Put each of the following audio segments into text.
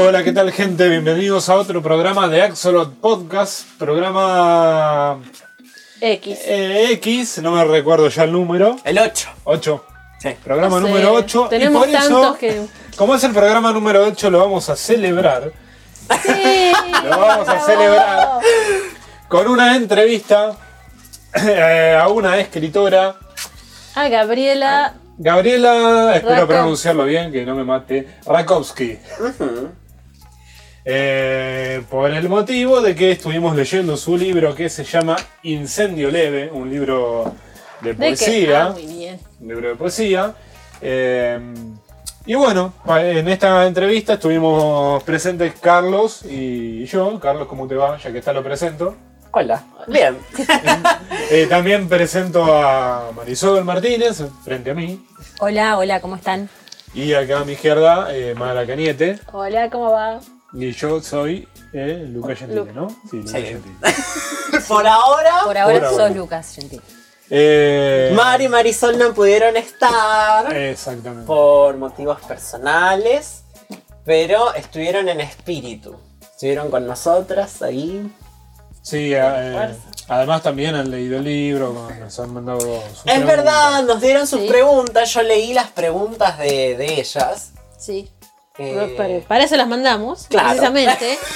Hola, ¿qué tal gente? Bienvenidos a otro programa de Axolot Podcast, programa X. eh, X, no me recuerdo ya el número, El 8. 8. Sí. Programa No sé, número 8. tenemos y por eso, tantos que- como es el programa número 8, lo vamos a celebrar Sí. Lo vamos a celebrar. con una entrevista eh, a una escritora, A Gabriela. Gabriela, espero Rakov- pronunciarlo bien, que no me mate, Rakowski. Eh, por el motivo de que estuvimos leyendo su libro que se llama Incendio Leve, un libro de poesía. Ah, muy bien. un libro de poesía. Eh, y bueno, en esta entrevista estuvimos presentes Carlos y yo. Carlos, ¿cómo te va? Ya que está lo presento. Hola. Bien. Eh, también presento a Marisol Martínez, frente a mí. Hola, hola, ¿cómo están? Y acá a mi izquierda, eh, Mara Cañete. Hola, ¿cómo va? Y yo soy eh, Luca Gentile, Lu- ¿no? Sí, Luca Sí. Gentile. Por ahora, Por ahora Por sos ahora. Lucas, gentil. Eh, Mari y Marisol no pudieron estar Exactamente. por motivos personales, pero estuvieron en espíritu. Estuvieron con nosotras ahí. Sí, eh, además también han leído el libro, nos han mandado sus Es preguntas. verdad, nos dieron sus Sí. preguntas. Yo leí las preguntas de, de ellas. Sí. Eh, Para, para eso las mandamos, Claro. precisamente.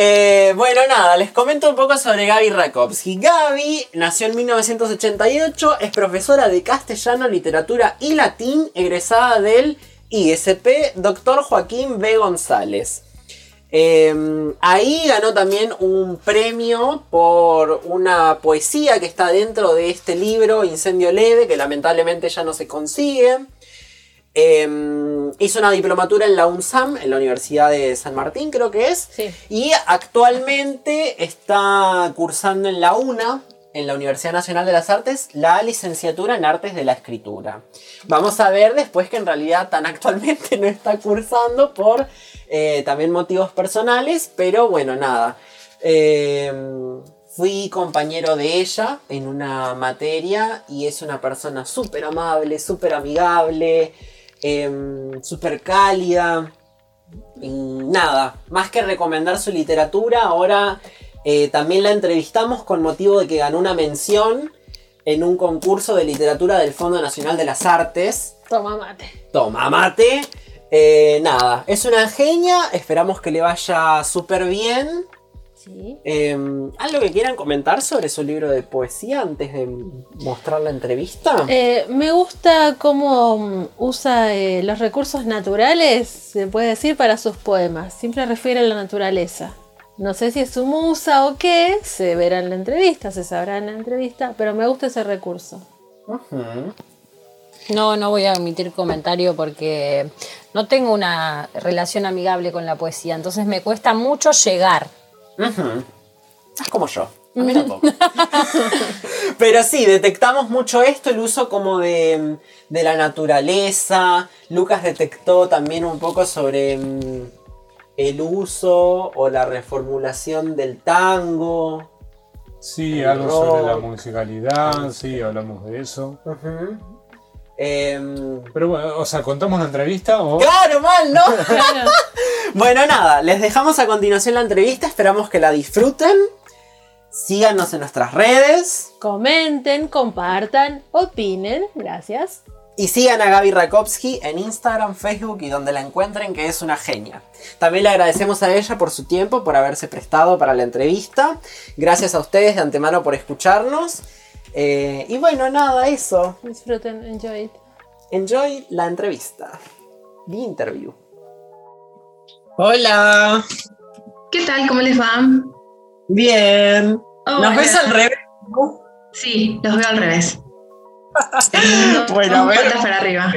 Eh, bueno, nada, les comento un poco sobre Gaby Rakowski. Gaby nació en 1988, es profesora de castellano, literatura y latín, egresada del ISP Dr. Joaquín B. González. Eh, ahí ganó también un premio por una poesía que está dentro de este libro, Incendio Leve, que lamentablemente ya no se consigue. Eh, hizo una diplomatura en la UNSAM, en la Universidad de San Martín, creo que es. Sí. Y actualmente está cursando en la UNA, en la Universidad Nacional de las Artes, la licenciatura en Artes de la Escritura. Vamos a ver después que en realidad tan actualmente no está cursando por eh, también motivos personales, pero bueno, nada. Eh, fui compañero de ella en una materia y es una persona súper amable, súper amigable, em, súper cálida. Y nada, más que recomendar su literatura, ahora eh, también la entrevistamos con motivo de que ganó una mención en un concurso de literatura del Fondo Nacional de las Artes. Toma mate. Toma mate. Eh, nada, es una genia, esperamos que le vaya súper bien. Sí. Eh, ¿Algo que quieran comentar sobre su libro de poesía antes de mostrar la entrevista? Eh, me gusta cómo mm, usa eh, los recursos naturales, se puede decir, para sus poemas. Siempre refiere a la naturaleza. No sé si es su musa o qué, se verá en la entrevista, se sabrá en la entrevista, pero me gusta ese recurso. No, no voy a emitir comentario porque no tengo una relación amigable con la poesía, entonces me cuesta mucho llegar. Es como yo. A mí tampoco. Pero sí, detectamos mucho esto, el uso como de, de la naturaleza. Lucas detectó también un poco sobre mm, el uso o la reformulación del tango. Sí, algo rock. sobre la musicalidad, sí, hablamos de eso. Ujú. Em, Pero bueno, o sea, ¿contamos la entrevista o...? claro, mal, ¿no? Bueno, nada, les dejamos a continuación la entrevista, esperamos que la disfruten. Síganos en nuestras redes Comenten, compartan, opinen, gracias. y sigan a Gaby Rakowski en Instagram, Facebook y donde la encuentren, que es una genia. También le agradecemos a ella por su tiempo, por haberse prestado para la entrevista. Gracias a ustedes de antemano por escucharnos. Eh, y bueno, nada, eso. Disfruten, enjoy it. Enjoy la entrevista. The interview. Hola. ¿Qué tal? ¿Cómo les va? Bien. ¿Nos Hola. ves al revés? Sí, los veo al revés. Bueno, a ver. para arriba.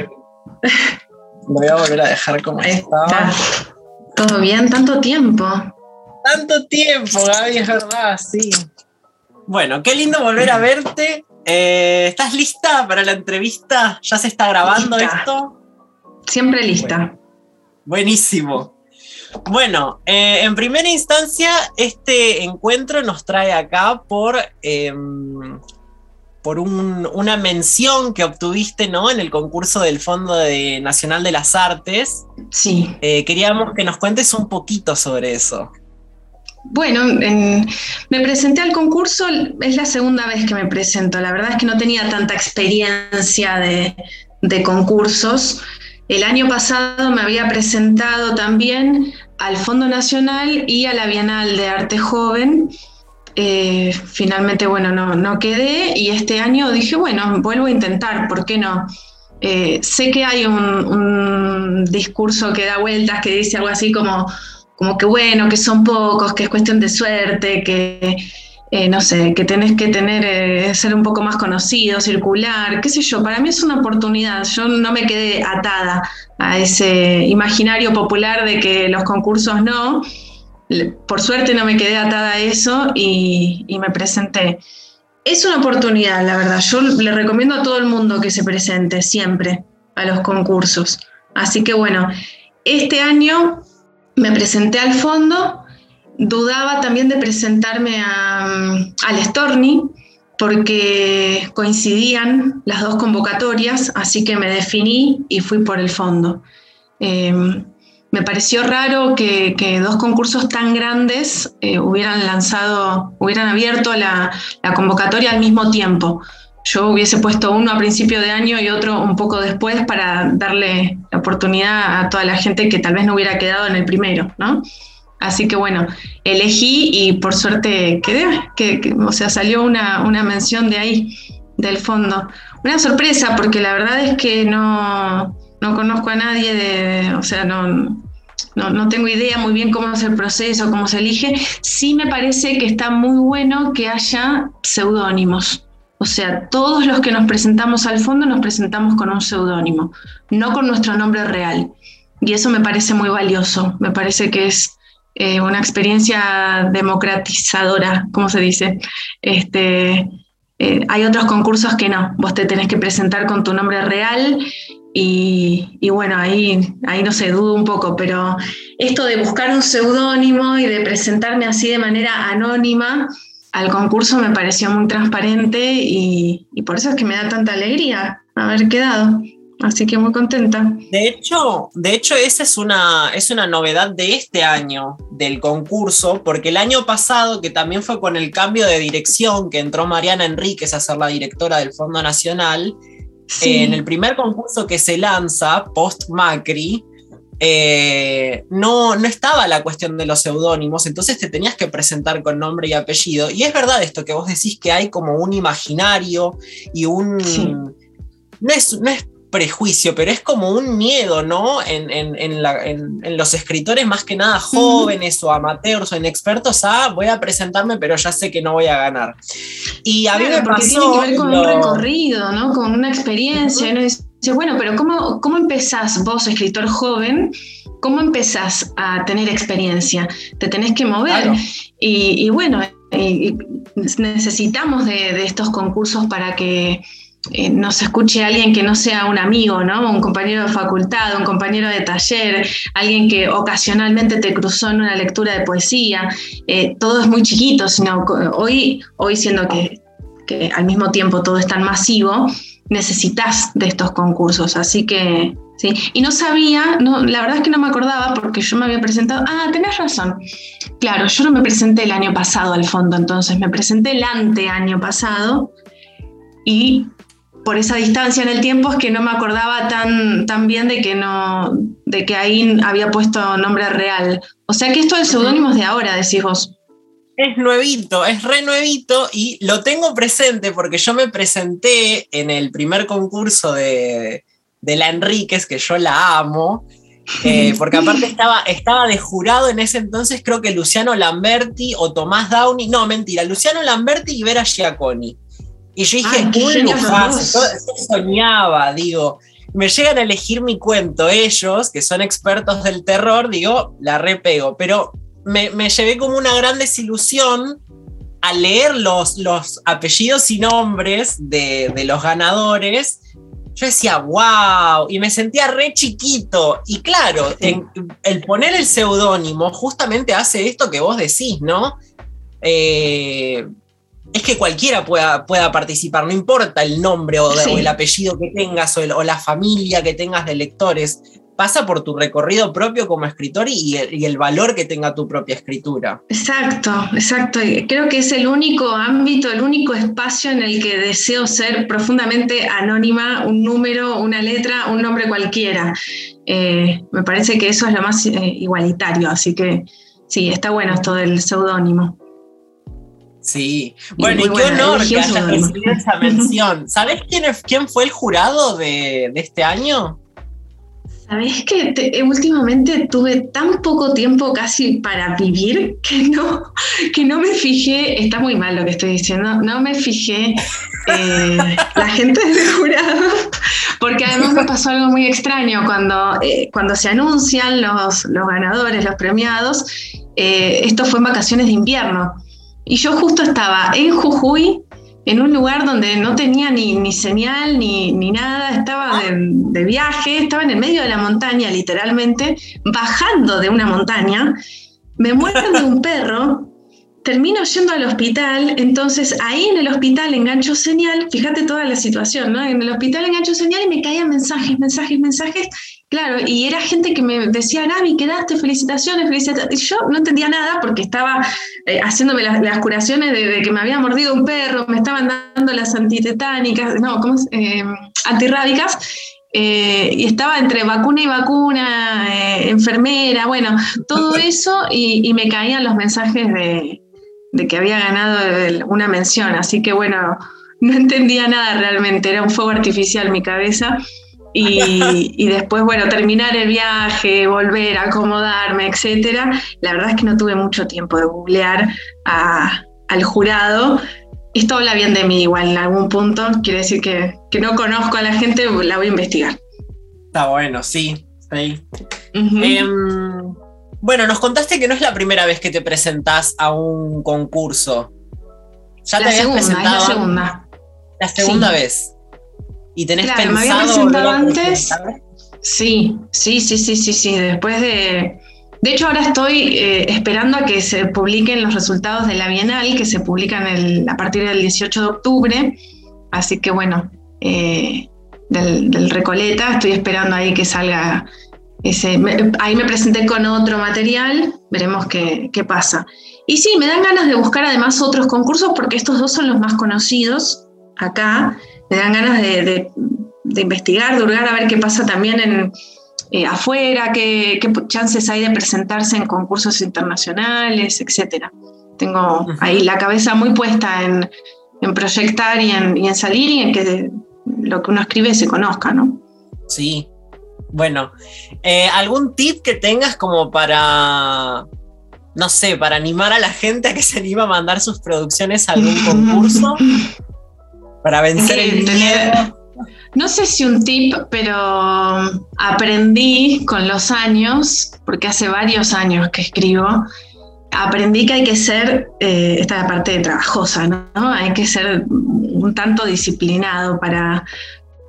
Lo voy a volver a dejar como Ahí estaba. está. ¿Todo bien? ¿Tanto tiempo? Tanto tiempo, Gaby, es verdad, sí. Bueno, qué lindo volver a verte. Eh, ¿Estás lista para la entrevista? ¿Ya se está grabando Lista. esto? Siempre lista. Buenísimo. Bueno, eh, en primera instancia, este encuentro nos trae acá por em, por un- una mención que obtuviste ¿no? en el concurso del Fondo de- Nacional de las Artes. Sí. Eh, queríamos que nos cuentes un poquito sobre eso. Bueno, en- me presenté al concurso, es la segunda vez que me presento. La verdad es que no tenía tanta experiencia de, concursos. El año pasado me había presentado también al Fondo Nacional y a la Bienal de Arte Joven. Eh, finalmente, bueno, no, no quedé y este año dije, bueno, vuelvo a intentar, ¿por qué no? Eh, sé que hay un discurso que da vueltas que dice algo así como como que bueno, que son pocos, que es cuestión de suerte, que eh, no sé, que tenés que tener, eh, ser un poco más conocido, circular, qué sé yo, para mí es una oportunidad, yo no me quedé atada a ese imaginario popular de que los concursos no, por suerte no me quedé atada a eso y, y me presenté. Es una oportunidad, la verdad, yo le recomiendo a todo el mundo que se presente siempre a los concursos, así que bueno, este año me presenté al fondo, dudaba también de presentarme mm, al Storni porque coincidían las dos convocatorias, así que me definí y fui por el fondo. Eh, me pareció raro que, dos concursos tan grandes eh, hubieran lanzado, hubieran abierto la convocatoria al mismo tiempo. Yo hubiese puesto uno a principio de año y otro un poco después para darle la oportunidad a toda la gente que tal vez no hubiera quedado en el primero, ¿no? Así que bueno, elegí y por suerte quedé, que, que- o sea, salió una, una mención de ahí, del fondo. Una sorpresa, porque la verdad es que no, no conozco a nadie de, o sea, no, no, no tengo idea muy bien cómo es el proceso, cómo se elige. Sí me parece que está muy bueno que haya seudónimos. O sea, todos los que nos presentamos al fondo nos presentamos con un seudónimo, no con nuestro nombre real. Y eso me parece muy valioso. Me parece que es eh, una experiencia democratizadora, ¿cómo se dice? Este, eh, hay otros concursos que no. Vos te tenés que presentar con tu nombre real y, y bueno, ahí, ahí no sé, dudo un poco, pero esto de buscar un seudónimo y de presentarme así de manera anónima al concurso me pareció muy transparente y, y por eso es que me da tanta alegría haber quedado. Así que muy contenta. De hecho, de hecho esa es una, es una novedad de este año del concurso, porque el año pasado, que también fue con el cambio de dirección, que entró Mariana Enríquez a ser la directora del Fondo Nacional, Sí. en el primer concurso que se lanza, post Macri, eh, no, no estaba la cuestión de los seudónimos, entonces te tenías que presentar con nombre y apellido. Y es verdad esto que vos decís que hay como un imaginario y un... Sí. No, es, no es prejuicio, pero es como un miedo, ¿no? En, en- en la- en- en los escritores más que nada jóvenes o amateurs o inexpertos a voy a presentarme, pero ya sé que no voy a ganar. Y a mí Claro, me porque pasó... tiene que ver con un recorrido, ¿no? Con una experiencia. y uno dice, bueno, pero ¿cómo, ¿cómo empezás vos, escritor joven? ¿Cómo empezás a tener experiencia? Te tenés que mover. Claro. Y, y bueno, y- y necesitamos de, de estos concursos para que eh, nos escuche alguien que no sea un amigo, ¿no? Un compañero de facultad, un compañero de taller, alguien que ocasionalmente te cruzó en una lectura de poesía. Eh, todo es muy chiquito, sino hoy, hoy siendo que, que al mismo tiempo todo es tan masivo, necesitas de estos concursos. Así que, sí. Y no sabía, no, la verdad es que no me acordaba porque yo me había presentado. Ah, tenés razón. Claro, yo no me presenté el año pasado al fondo, entonces me presenté el anteaño pasado y por esa distancia en el tiempo es que no me acordaba tan, tan bien de que no, de que ahí había puesto nombre real. O sea que esto del seudónimo es de ahora, decís vos. Es nuevito, es re nuevito y lo tengo presente porque yo me presenté en el primer concurso de, de la Enríquez, que yo la amo, eh, porque aparte estaba, estaba de jurado en ese entonces, creo que Luciano Lamberti o Tomás Downey, no, mentira, Luciano Lamberti y Vera Giaconi. Y yo dije, qué lujazo, soñaba, digo, me llegan a elegir mi cuento ellos, que son expertos del terror, digo, la repego, pero me, me llevé como una gran desilusión al leer los, los apellidos y nombres de, de los ganadores. Yo decía, wow, y me sentía re chiquito. Y claro, en- el poner el seudónimo justamente hace esto que vos decís, ¿no? Eh, es que cualquiera pueda, pueda participar, no importa el nombre o, de- Sí. o el apellido que tengas o, el- o la familia que tengas de lectores. Pasa por tu recorrido propio como escritor y el, y el valor que tenga tu propia escritura. Exacto, exacto. Creo que es el único ámbito, el único espacio en el que deseo ser profundamente anónima, un número, una letra, un nombre cualquiera. Eh, me parece que eso es lo más eh, igualitario, así que sí, está bueno esto del seudónimo. Sí. Bueno, y, qué honor elegí que hayas recibido esa mención. ¿Sabes quién, es- quién fue el jurado de, de este año? Sabes que te- eh, últimamente tuve tan poco tiempo casi para vivir que no, que no me fijé, está muy mal lo que estoy diciendo, no me fijé eh, la gente del jurado, porque además me pasó algo muy extraño cuando, eh, cuando se anuncian los, los ganadores, los premiados, eh, esto fue en vacaciones de invierno, y yo justo estaba en Jujuy, en un lugar donde no tenía ni, ni señal ni, ni nada, estaba de, de viaje, estaba en el medio de la montaña, literalmente, bajando de una montaña, me muerde un perro, termino yendo al hospital, entonces ahí en el hospital engancho señal, fíjate toda la situación, ¿no? En el hospital engancho señal y me caían mensajes, mensajes, mensajes, claro, y era gente que me decía, Gaby, quedaste, felicitaciones, felicitaciones, y yo no entendía nada porque estaba eh, haciéndome las, las curaciones de, de que me había mordido un perro, me estaban dando las antitetánicas, no, ¿cómo es? Eh, antirrábicas, eh, y estaba entre vacuna y vacuna, eh, enfermera, bueno, todo eso, y, y me caían los mensajes de, de que había ganado una mención, así que bueno, no entendía nada realmente, era un fuego artificial mi cabeza. Y, y después, bueno, terminar el viaje, volver a acomodarme, etcétera. La verdad es que no tuve mucho tiempo de googlear a- al jurado. Esto habla bien de mí igual en algún punto. Quiere decir que, que no conozco a la gente, la voy a investigar. Está bueno, sí. sí. Em, bueno, nos contaste que no es la primera vez que te presentás a un concurso. Ya te la habías segunda, es la presentado segunda. la segunda Sí. vez. ¿Y tenés Claro, me pensado había presentado antes. Sí, sí, sí, sí, sí, sí. Después de. De hecho, ahora estoy eh, esperando a que se publiquen los resultados de la Bienal, que se publican el- a partir del 18 de octubre. Así que bueno, eh, del, del Recoleta, estoy esperando ahí que salga ese. me- ahí me presenté con otro material, veremos qué, qué pasa. Y sí, me dan ganas de buscar además otros concursos porque estos dos son los más conocidos acá. Me dan ganas de, de- de investigar, de hurgar a ver qué pasa también en, eh, afuera, qué, qué chances hay de presentarse en concursos internacionales, etcétera. Tengo ahí la cabeza muy puesta en, en proyectar y en, y en salir y en que lo que uno escribe se conozca, ¿no? Sí. Bueno, eh, ¿algún tip que tengas como para, no sé, para animar a la gente a que se anime a mandar sus producciones a algún concurso? Para vencer el tener-. No sé si un tip, pero aprendí con los años, porque hace varios años que escribo, aprendí que hay que ser, eh, esta es la parte trabajosa, ¿no? Hay que ser un tanto disciplinado para,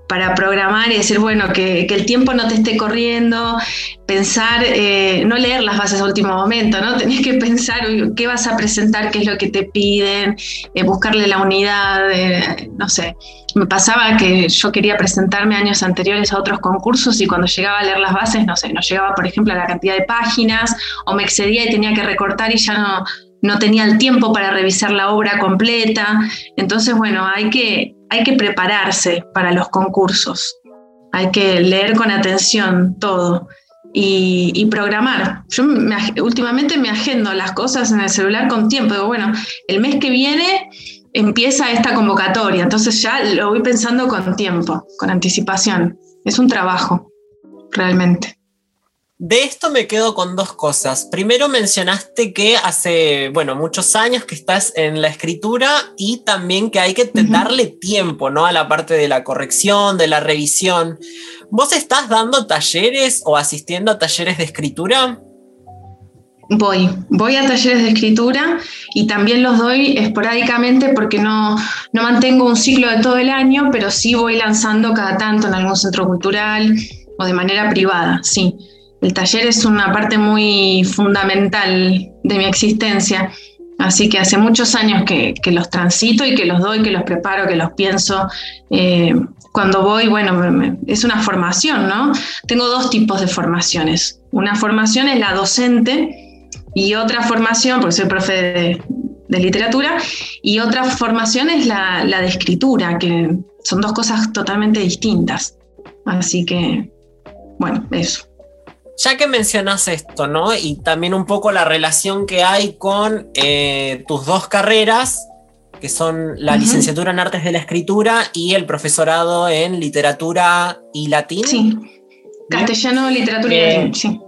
para programar y decir, bueno, que, el tiempo no te esté corriendo, pensar, eh, no leer las bases a último momento, ¿no? Tenés que pensar qué vas a presentar, qué es lo que te piden, eh, buscarle la unidad, eh, no sé. Me pasaba que yo quería presentarme años anteriores a otros concursos y cuando llegaba a leer las bases, no sé, no llegaba, por ejemplo, a la cantidad de páginas o me excedía y tenía que recortar y ya no, no tenía el tiempo para revisar la obra completa. Entonces, bueno, hay que, hay que prepararse para los concursos. Hay que leer con atención todo y, programar. Yo me últimamente me agendo las cosas en el celular con tiempo. Bueno, el mes que viene empieza esta convocatoria, entonces ya lo voy pensando con tiempo, con anticipación. Es un trabajo, realmente. De esto me quedo con dos cosas. Primero mencionaste que hace, bueno, muchos años que estás en la escritura y también que hay que darle tiempo, ¿no? A la parte de la corrección, de la revisión. ¿Vos estás dando talleres o asistiendo a talleres de escritura? Voy, voy a talleres de escritura y también los doy esporádicamente porque no, no mantengo un ciclo de todo el año, pero sí voy lanzando cada tanto en algún centro cultural o de manera privada, sí. El taller es una parte muy fundamental de mi existencia. Así que hace muchos años que, los transito y que los doy, que los preparo, que los pienso. Eh, cuando voy, bueno, es una formación, ¿no? Tengo dos tipos de formaciones. Una formación es la docente y otra formación, porque soy profe de, literatura, y otra formación es la, la de escritura, que son dos cosas totalmente distintas. Así que, bueno, eso. Ya que mencionas esto, ¿no? Y también un poco la relación que hay con eh, tus dos carreras, que son la licenciatura en Artes de la Escritura y el profesorado en Literatura y Latín. Sí, castellano, literatura y latín, sí.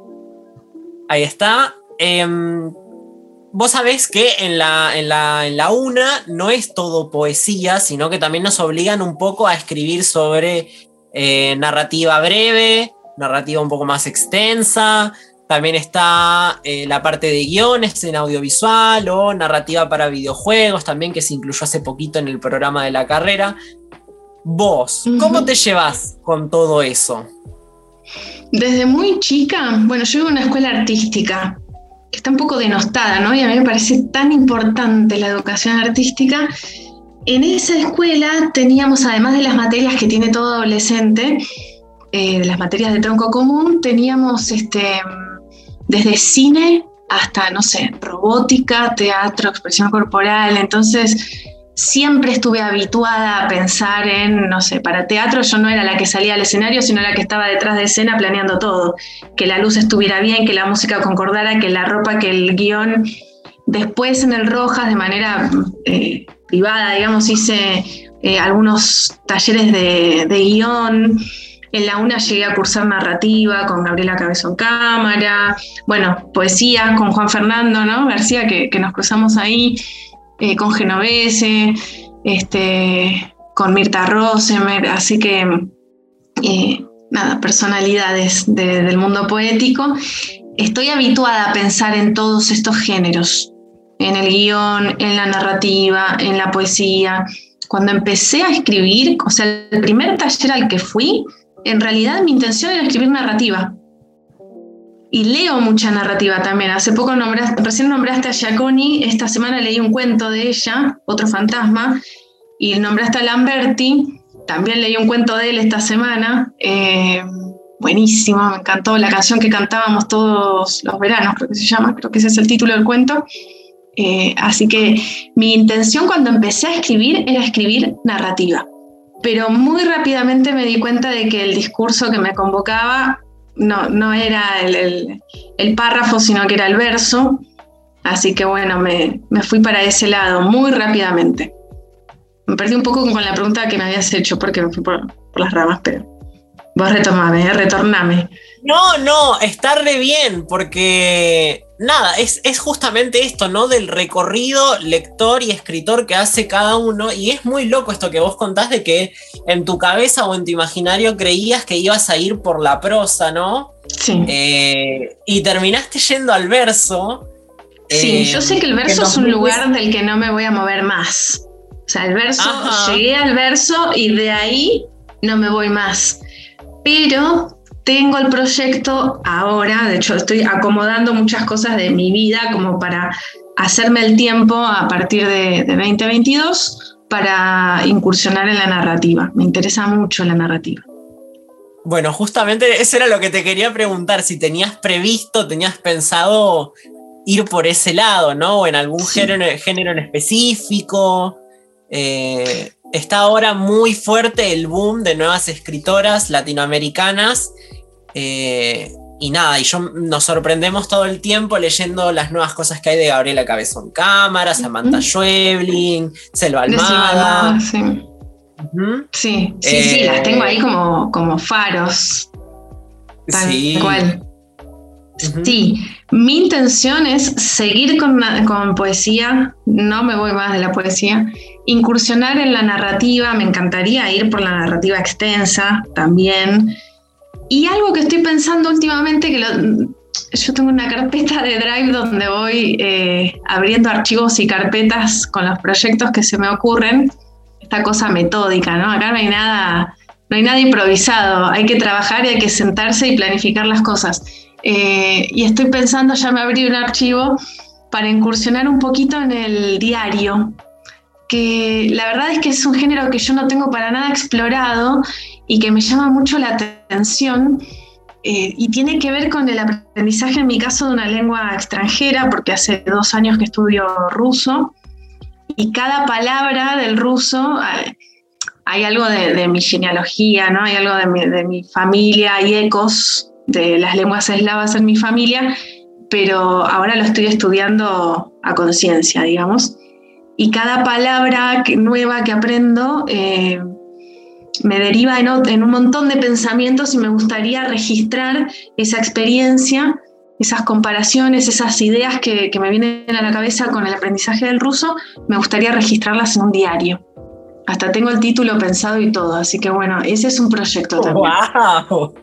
Ahí está. Em, vos sabés que en la, en, la, en la UNA no es todo poesía, sino que también nos obligan un poco a escribir sobre eh, narrativa breve, narrativa un poco más extensa. También está eh, la parte de guiones en audiovisual o narrativa para videojuegos, también que se incluyó hace poquito en el programa de la carrera. Vos, ¿cómo te llevas con todo eso? Desde muy chica, bueno, yo iba a una escuela artística, que está un poco denostada, ¿no? Y a mí me parece tan importante la educación artística. En esa escuela teníamos, además de las materias que tiene todo adolescente, eh, de las materias de tronco común, teníamos este, desde cine hasta, no sé, robótica, teatro, expresión corporal. Entonces, siempre estuve habituada a pensar en, no sé, para teatro yo no era la que salía al escenario, sino la que estaba detrás de escena planeando todo. Que la luz estuviera bien, que la música concordara, que la ropa, que el guion. Después en el Rojas, de manera eh, privada, digamos, hice eh, algunos talleres de, de guion. En la UNA llegué a cursar narrativa con Gabriela Cabezón Cámara, bueno, poesía con Juan Fernando ¿no? García, que, nos cruzamos ahí, eh, con Genovese, este, con Mirta Rosemer, así que eh, nada, personalidades del mundo poético. Estoy habituada a pensar en todos estos géneros, en el guion, en la narrativa, en la poesía. Cuando empecé a escribir, o sea, el primer taller al que fui en realidad mi intención era escribir narrativa. Y leo mucha narrativa también. Hace poco nombraste, recién nombraste a Giaconi, esta semana leí un cuento de ella, Otro fantasma, y nombraste a Lamberti, también leí un cuento de él esta semana. Eh, buenísimo, me encantó la canción que cantábamos todos los veranos, creo que se llama, creo que ese es el título del cuento. Eh, así que mi intención cuando empecé a escribir era escribir narrativa pero muy rápidamente me di cuenta de que el discurso que me convocaba no, no era el, párrafo, sino que era el verso. Así que bueno, me, fui para ese lado muy rápidamente. Me perdí un poco con la pregunta que me habías hecho porque me fui por, las ramas, pero vos retomame, ¿eh? retorname. No, no, está re bien, porque nada, es, es, justamente esto, ¿no? Del recorrido lector y escritor que hace cada uno. Y es muy loco esto que vos contás de que en tu cabeza o en tu imaginario creías que ibas a ir por la prosa, ¿no? Sí. Eh, y terminaste yendo al verso. Sí, yo sé que el verso es un lugar del que no me voy a mover más. O sea, el verso, llegué al verso y de ahí no me voy más. Pero tengo el proyecto ahora, de hecho estoy acomodando muchas cosas de mi vida como para hacerme el tiempo a partir de, 2022 para incursionar en la narrativa. Me interesa mucho la narrativa. Bueno, justamente eso era lo que te quería preguntar, si tenías previsto, tenías pensado ir por ese lado, ¿no? O en algún género, en específico. Eh, está ahora muy fuerte el boom de nuevas escritoras latinoamericanas eh, y nada, y yo nos sorprendemos todo el tiempo leyendo las nuevas cosas que hay de Gabriela Cabezón Cámara, Samantha Schweblin, Selva Almada. Sí, sí, sí, sí, las tengo ahí como, como faros. Tal sí. cual. Sí, mi intención es seguir con, con, poesía, no me voy más de la poesía, incursionar en la narrativa, me encantaría ir por la narrativa extensa también. Y algo que estoy pensando últimamente, que yo tengo una carpeta de Drive donde voy eh, abriendo archivos y carpetas con los proyectos que se me ocurren. Esta cosa metódica, ¿no? Acá no hay nada, no hay nada improvisado. Hay que trabajar y hay que sentarse y planificar las cosas. Eh, y estoy pensando, ya me abrí un archivo para incursionar un poquito en el diario, que la verdad es que es un género que yo no tengo para nada explorado y que me llama mucho la atención. eh, y tiene que ver con el aprendizaje, en mi caso, de una lengua extranjera, porque hace dos años que estudio ruso, y cada palabra del ruso, eh, hay algo de, mi genealogía, ¿no? hay algo de mi, de mi familia, hay ecos de las lenguas eslavas en mi familia, pero ahora lo estoy estudiando a conciencia, digamos. Y cada palabra que- nueva que aprendo eh, me deriva en, un montón de pensamientos y me gustaría registrar esa experiencia, esas comparaciones, esas ideas que, que me vienen a la cabeza con el aprendizaje del ruso, me gustaría registrarlas en un diario. Hasta tengo el título pensado y todo, así que bueno, ese es un proyecto también. ¡Wow!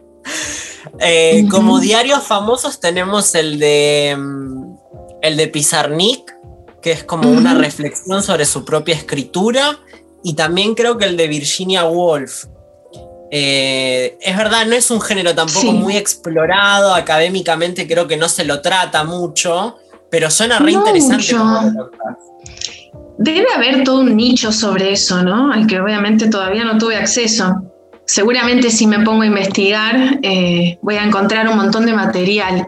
Eh. Como diarios famosos tenemos el de mm, el de Pizarnik, que es como una reflexión sobre su propia escritura, y también creo que el de Virginia Woolf. Eh, es verdad, no es un género tampoco Sí. muy explorado, académicamente creo que no se lo trata mucho, pero suena re No interesante. mucho. Debe haber todo un nicho sobre eso, ¿no? Al que obviamente todavía no tuve acceso. Seguramente si me pongo a investigar eh, voy a encontrar un montón de material.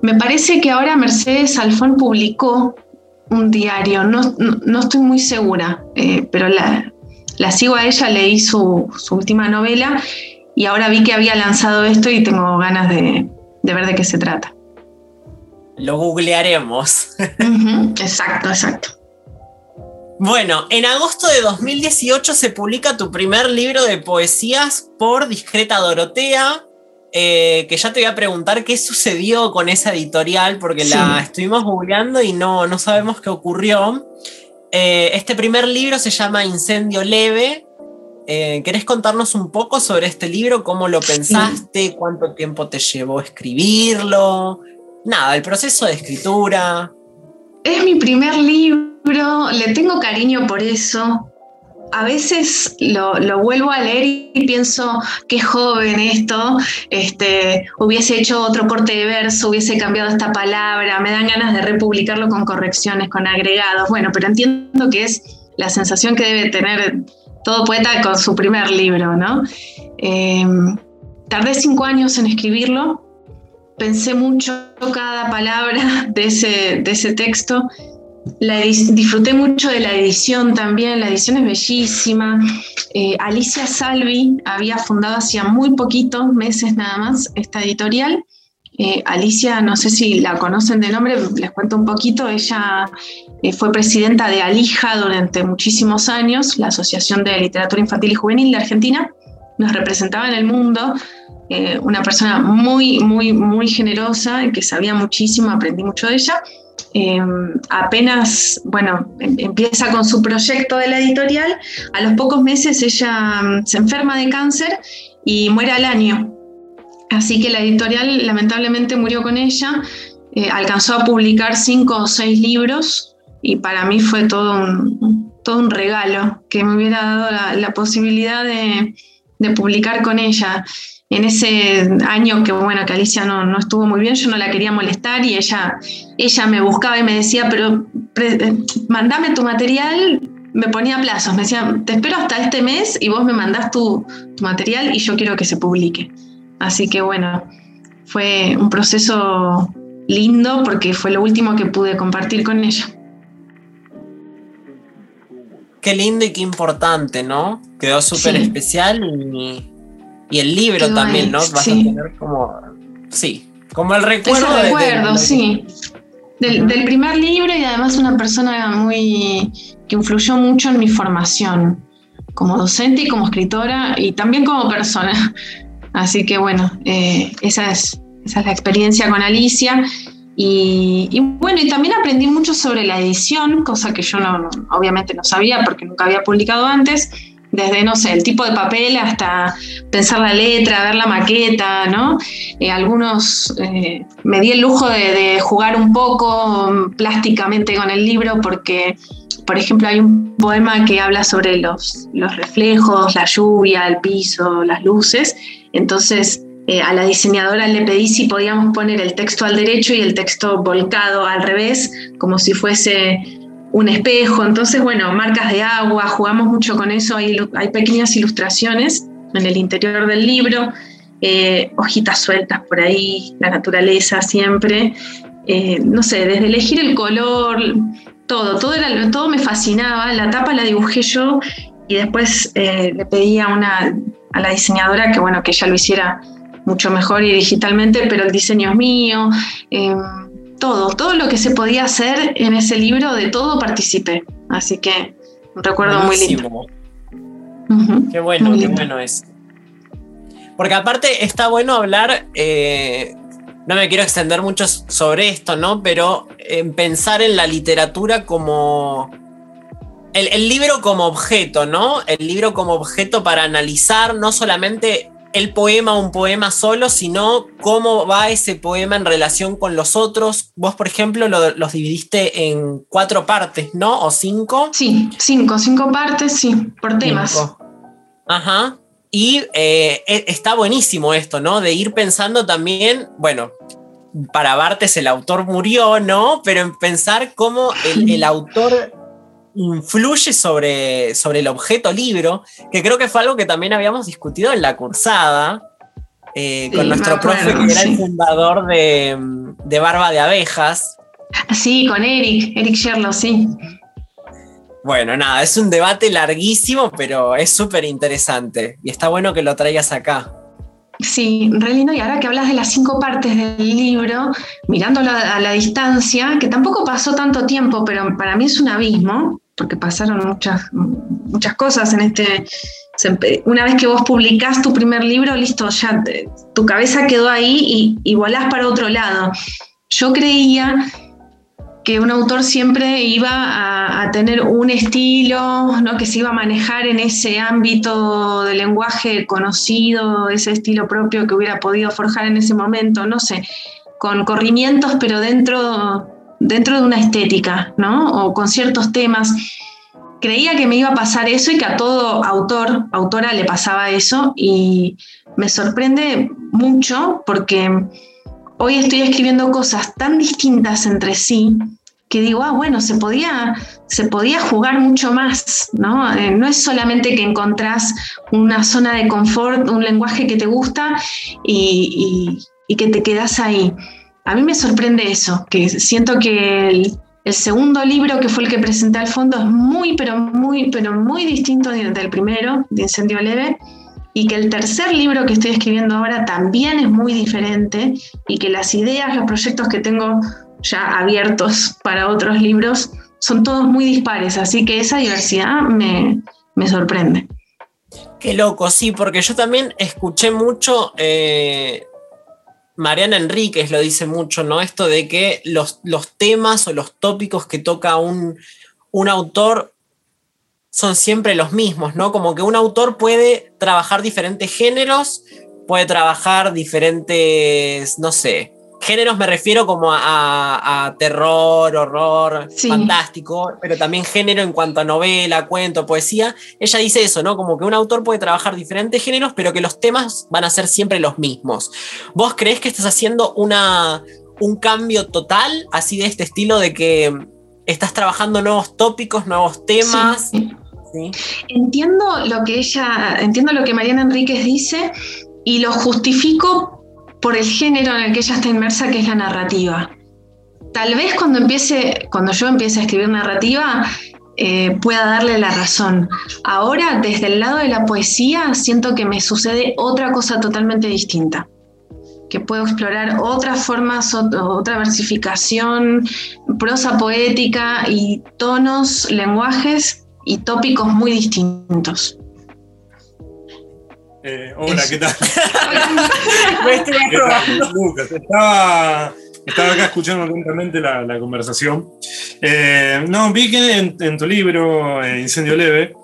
Me parece que ahora Mercedes Alfón publicó un diario, no, no- no estoy muy segura, eh, pero la, la sigo a ella, leí su, su última novela y ahora vi que había lanzado esto y tengo ganas de, de ver de qué se trata. Lo googlearemos. Exacto, exacto. Bueno, en agosto de 2018 se publica tu primer libro de poesías por Discreta Dorotea, eh, que ya te voy a preguntar qué sucedió con esa editorial, porque Sí. la estuvimos googleando y no, no sabemos qué ocurrió. Eh, este primer libro se llama Incendio Leve. Eh, ¿Querés contarnos un poco sobre este libro? ¿Cómo lo pensaste? ¿Cuánto tiempo te llevó escribirlo? Nada, el proceso de escritura. Es mi primer libro, le tengo cariño por eso. A veces lo, vuelvo a leer y pienso, qué joven esto, este, hubiese hecho otro corte de verso, hubiese cambiado esta palabra, me dan ganas de republicarlo con correcciones, con agregados. Bueno, pero entiendo que es la sensación que debe tener todo poeta con su primer libro, ¿no? Eh, tardé cinco años en escribirlo, pensé mucho cada palabra de ese, de ese texto. La disfruté mucho de la edición también, la edición es bellísima. Eh, Alicia Salvi había fundado hacía muy poquitos meses nada más esta editorial. Eh, Alicia, no sé si la conocen de nombre, les cuento un poquito. Ella eh, fue presidenta de Alija durante muchísimos años, la Asociación de Literatura Infantil y Juvenil de Argentina. Nos representaba en el mundo, eh, una persona muy, muy, muy generosa, que sabía muchísimo, aprendí mucho de ella. Eh, apenas, bueno, em- empieza con su proyecto de la editorial, a los pocos meses ella mm, se enferma de cáncer y muere al año. Así que la editorial lamentablemente murió con ella, eh, alcanzó a publicar cinco o seis libros y para mí fue todo un, todo un regalo que me hubiera dado la, la posibilidad de, de publicar con ella en ese año que bueno que Alicia no, no, estuvo muy bien, yo no la quería molestar y ella, ella me buscaba y me decía, pero pre, mandame tu material, me ponía plazos, me decía, te espero hasta este mes y vos me mandás tu, tu material y yo quiero que se publique. Así que bueno, fue un proceso lindo porque fue lo último que pude compartir con ella. Qué lindo y qué importante, ¿no? Quedó súper Sí. especial y, y el libro también, ¿no? Vas sí. a tener como. Sí, como el recuerdo. Ese recuerdo, de- sí. Del, del primer libro y además una persona muy que influyó mucho en mi formación como docente y como escritora y también como persona. Así que bueno, eh, esa, es, esa es la experiencia con Alicia. Y, y, bueno, y también aprendí mucho sobre la edición, cosa que yo no, obviamente no sabía porque nunca había publicado antes, desde, no sé, el tipo de papel hasta pensar la letra, ver la maqueta, ¿no? Eh, algunos, eh, me di el lujo de, jugar un poco plásticamente con el libro porque, por ejemplo, hay un poema que habla sobre los, los reflejos, la lluvia, el piso, las luces, entonces Eh, a la diseñadora le pedí si podíamos poner el texto al derecho y el texto volcado al revés, como si fuese un espejo. Entonces, bueno, marcas de agua, jugamos mucho con eso. Hay, hay pequeñas ilustraciones en el interior del libro, eh, hojitas sueltas por ahí, la naturaleza siempre. Eh, no sé, desde elegir el color, todo, todo, era, todo me fascinaba. La tapa la dibujé yo y después le pedí a, una, a la diseñadora que, bueno, que ella lo hiciera mucho mejor y digitalmente, pero el diseño es mío. Em, todo, todo lo que se podía hacer en ese libro, de todo participé. Así que un recuerdo muy lindo. qué bueno, qué bueno es. Porque aparte está bueno hablar, eh, no me quiero extender mucho sobre esto, ¿no? Pero en pensar en la literatura como... El, el libro como objeto, ¿no? El libro como objeto para analizar no solamente el poema un poema solo, sino cómo va ese poema en relación con los otros. Vos, por ejemplo, los dividiste en cuatro partes, ¿no? ¿O cinco? Sí, cinco, cinco partes, sí, por temas. Ajá. Y eh, e, está buenísimo esto, ¿no? De ir pensando también, bueno, para Bartes el autor murió, ¿no? Pero en pensar cómo el, el autor influye sobre, sobre el objeto libro, que creo que fue algo que también habíamos discutido en la cursada, eh, con nuestro profe que era el fundador de, de, Barba de Abejas. Sí, con Eric, Eric Sherlock, sí. Bueno, nada, es un debate larguísimo, pero es súper interesante y está bueno que lo traigas acá. Sí, re lindo. Y ahora que hablas de las cinco partes del libro, mirándolo a la distancia, que tampoco pasó tanto tiempo, pero para mí es un abismo, porque pasaron muchas, muchas cosas en este... Una vez que vos publicás tu primer libro, listo, ya tu cabeza quedó ahí y, y volás para otro lado. Yo creía que un autor siempre iba a, tener un estilo, ¿no? que se iba a manejar en ese ámbito de lenguaje conocido, ese estilo propio que hubiera podido forjar en ese momento, no sé, con corrimientos, pero dentro dentro de una estética, ¿no? O con ciertos temas. Creía que me iba a pasar eso y que a todo autor, autora le pasaba eso y me sorprende mucho porque hoy estoy escribiendo cosas tan distintas entre sí que digo, ah, bueno, se podía, se podía jugar mucho más, ¿no? Eh, no es solamente que encontrás una zona de confort, un lenguaje que te gusta y, y que te quedas ahí a mí me sorprende eso, que siento que el, segundo libro, que fue el que presenté al fondo, es muy, pero muy, pero muy distinto del primero, de Incendio Leve, y que el tercer libro que estoy escribiendo ahora también es muy diferente, y que las ideas, los proyectos que tengo ya abiertos para otros libros son todos muy dispares, así que esa diversidad me, sorprende. Qué loco, sí, porque yo también escuché mucho eh, Mariana Enríquez lo dice mucho, ¿no? Esto de que los, los temas o los tópicos que toca un, un autor son siempre los mismos, ¿no? Como que un autor puede trabajar diferentes géneros, puede trabajar diferentes, no sé, géneros me refiero como a, terror, horror, fantástico, pero también género en cuanto a novela, cuento, poesía. Ella dice eso, ¿no? Como que un autor puede trabajar diferentes géneros, pero que los temas van a ser siempre los mismos. ¿Vos crees que estás haciendo una, un cambio total, así de este estilo, de que estás trabajando nuevos tópicos, nuevos temas? Entiendo lo que ella, entiendo lo que Mariana Enríquez dice y lo justifico por el género en el que ella está inmersa, que es la narrativa. Tal vez cuando empiece, cuando yo empiece a escribir narrativa, eh, pueda darle la razón. Ahora, desde el lado de la poesía, siento que me sucede otra cosa totalmente distinta. Que puedo explorar otras formas, otra versificación, prosa poética y tonos, lenguajes y tópicos muy distintos. Eh, hola, ¿qué tal? Lucas, estaba, estaba, acá escuchando atentamente la, conversación. Eh, no, vi que en, tu libro, eh, Incendio Leve,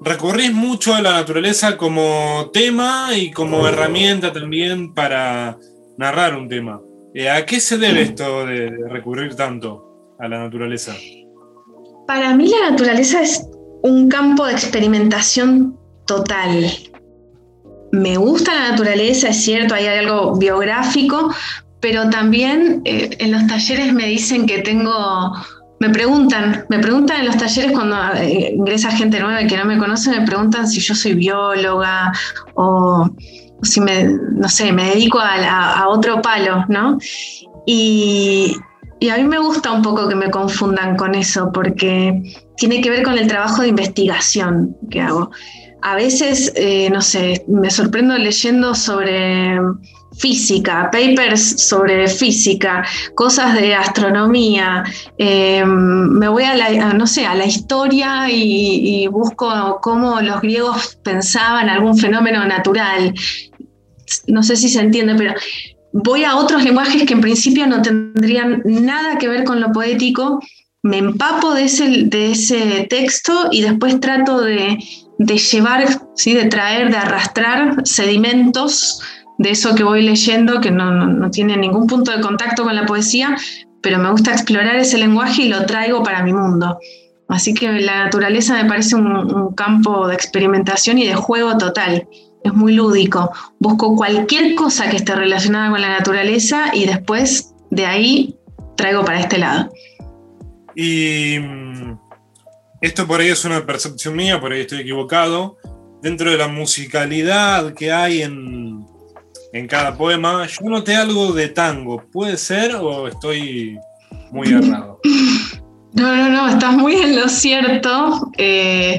recorrís mucho a la naturaleza como tema y como herramienta también para narrar un tema. ¿A qué se debe esto de recurrir tanto a la naturaleza? Para mí la naturaleza es un campo de experimentación total. me gusta la naturaleza, es cierto, hay algo biográfico, pero también eh, en los talleres me dicen que tengo, me preguntan, me preguntan en los talleres cuando eh, ingresa gente nueva que no me conoce, me preguntan si yo soy bióloga o, si me, no sé, me dedico a, otro palo, ¿no? Y, y a mí me gusta un poco que me confundan con eso, porque tiene que ver con el trabajo de investigación que hago. A veces, eh, no sé, me sorprendo leyendo sobre física, papers sobre física, cosas de astronomía. Eh, me voy a la, no sé, a la historia y, busco cómo los griegos pensaban algún fenómeno natural. No sé si se entiende, pero voy a otros lenguajes que en principio no tendrían nada que ver con lo poético, me empapo de ese, de ese texto y después trato de, llevar, ¿sí? de traer, de arrastrar sedimentos de eso que voy leyendo, que no, tiene ningún punto de contacto con la poesía, pero me gusta explorar ese lenguaje y lo traigo para mi mundo. Así que la naturaleza me parece un, campo de experimentación y de juego total. Es muy lúdico. Busco cualquier cosa que esté relacionada con la naturaleza y después de ahí traigo para este lado. Y esto por ahí es una percepción mía, por ahí estoy equivocado. Dentro de la musicalidad que hay en, en cada poema, yo noté algo de tango. ¿Puede ser o estoy muy errado? No, no, no, estás muy en lo cierto. Eh,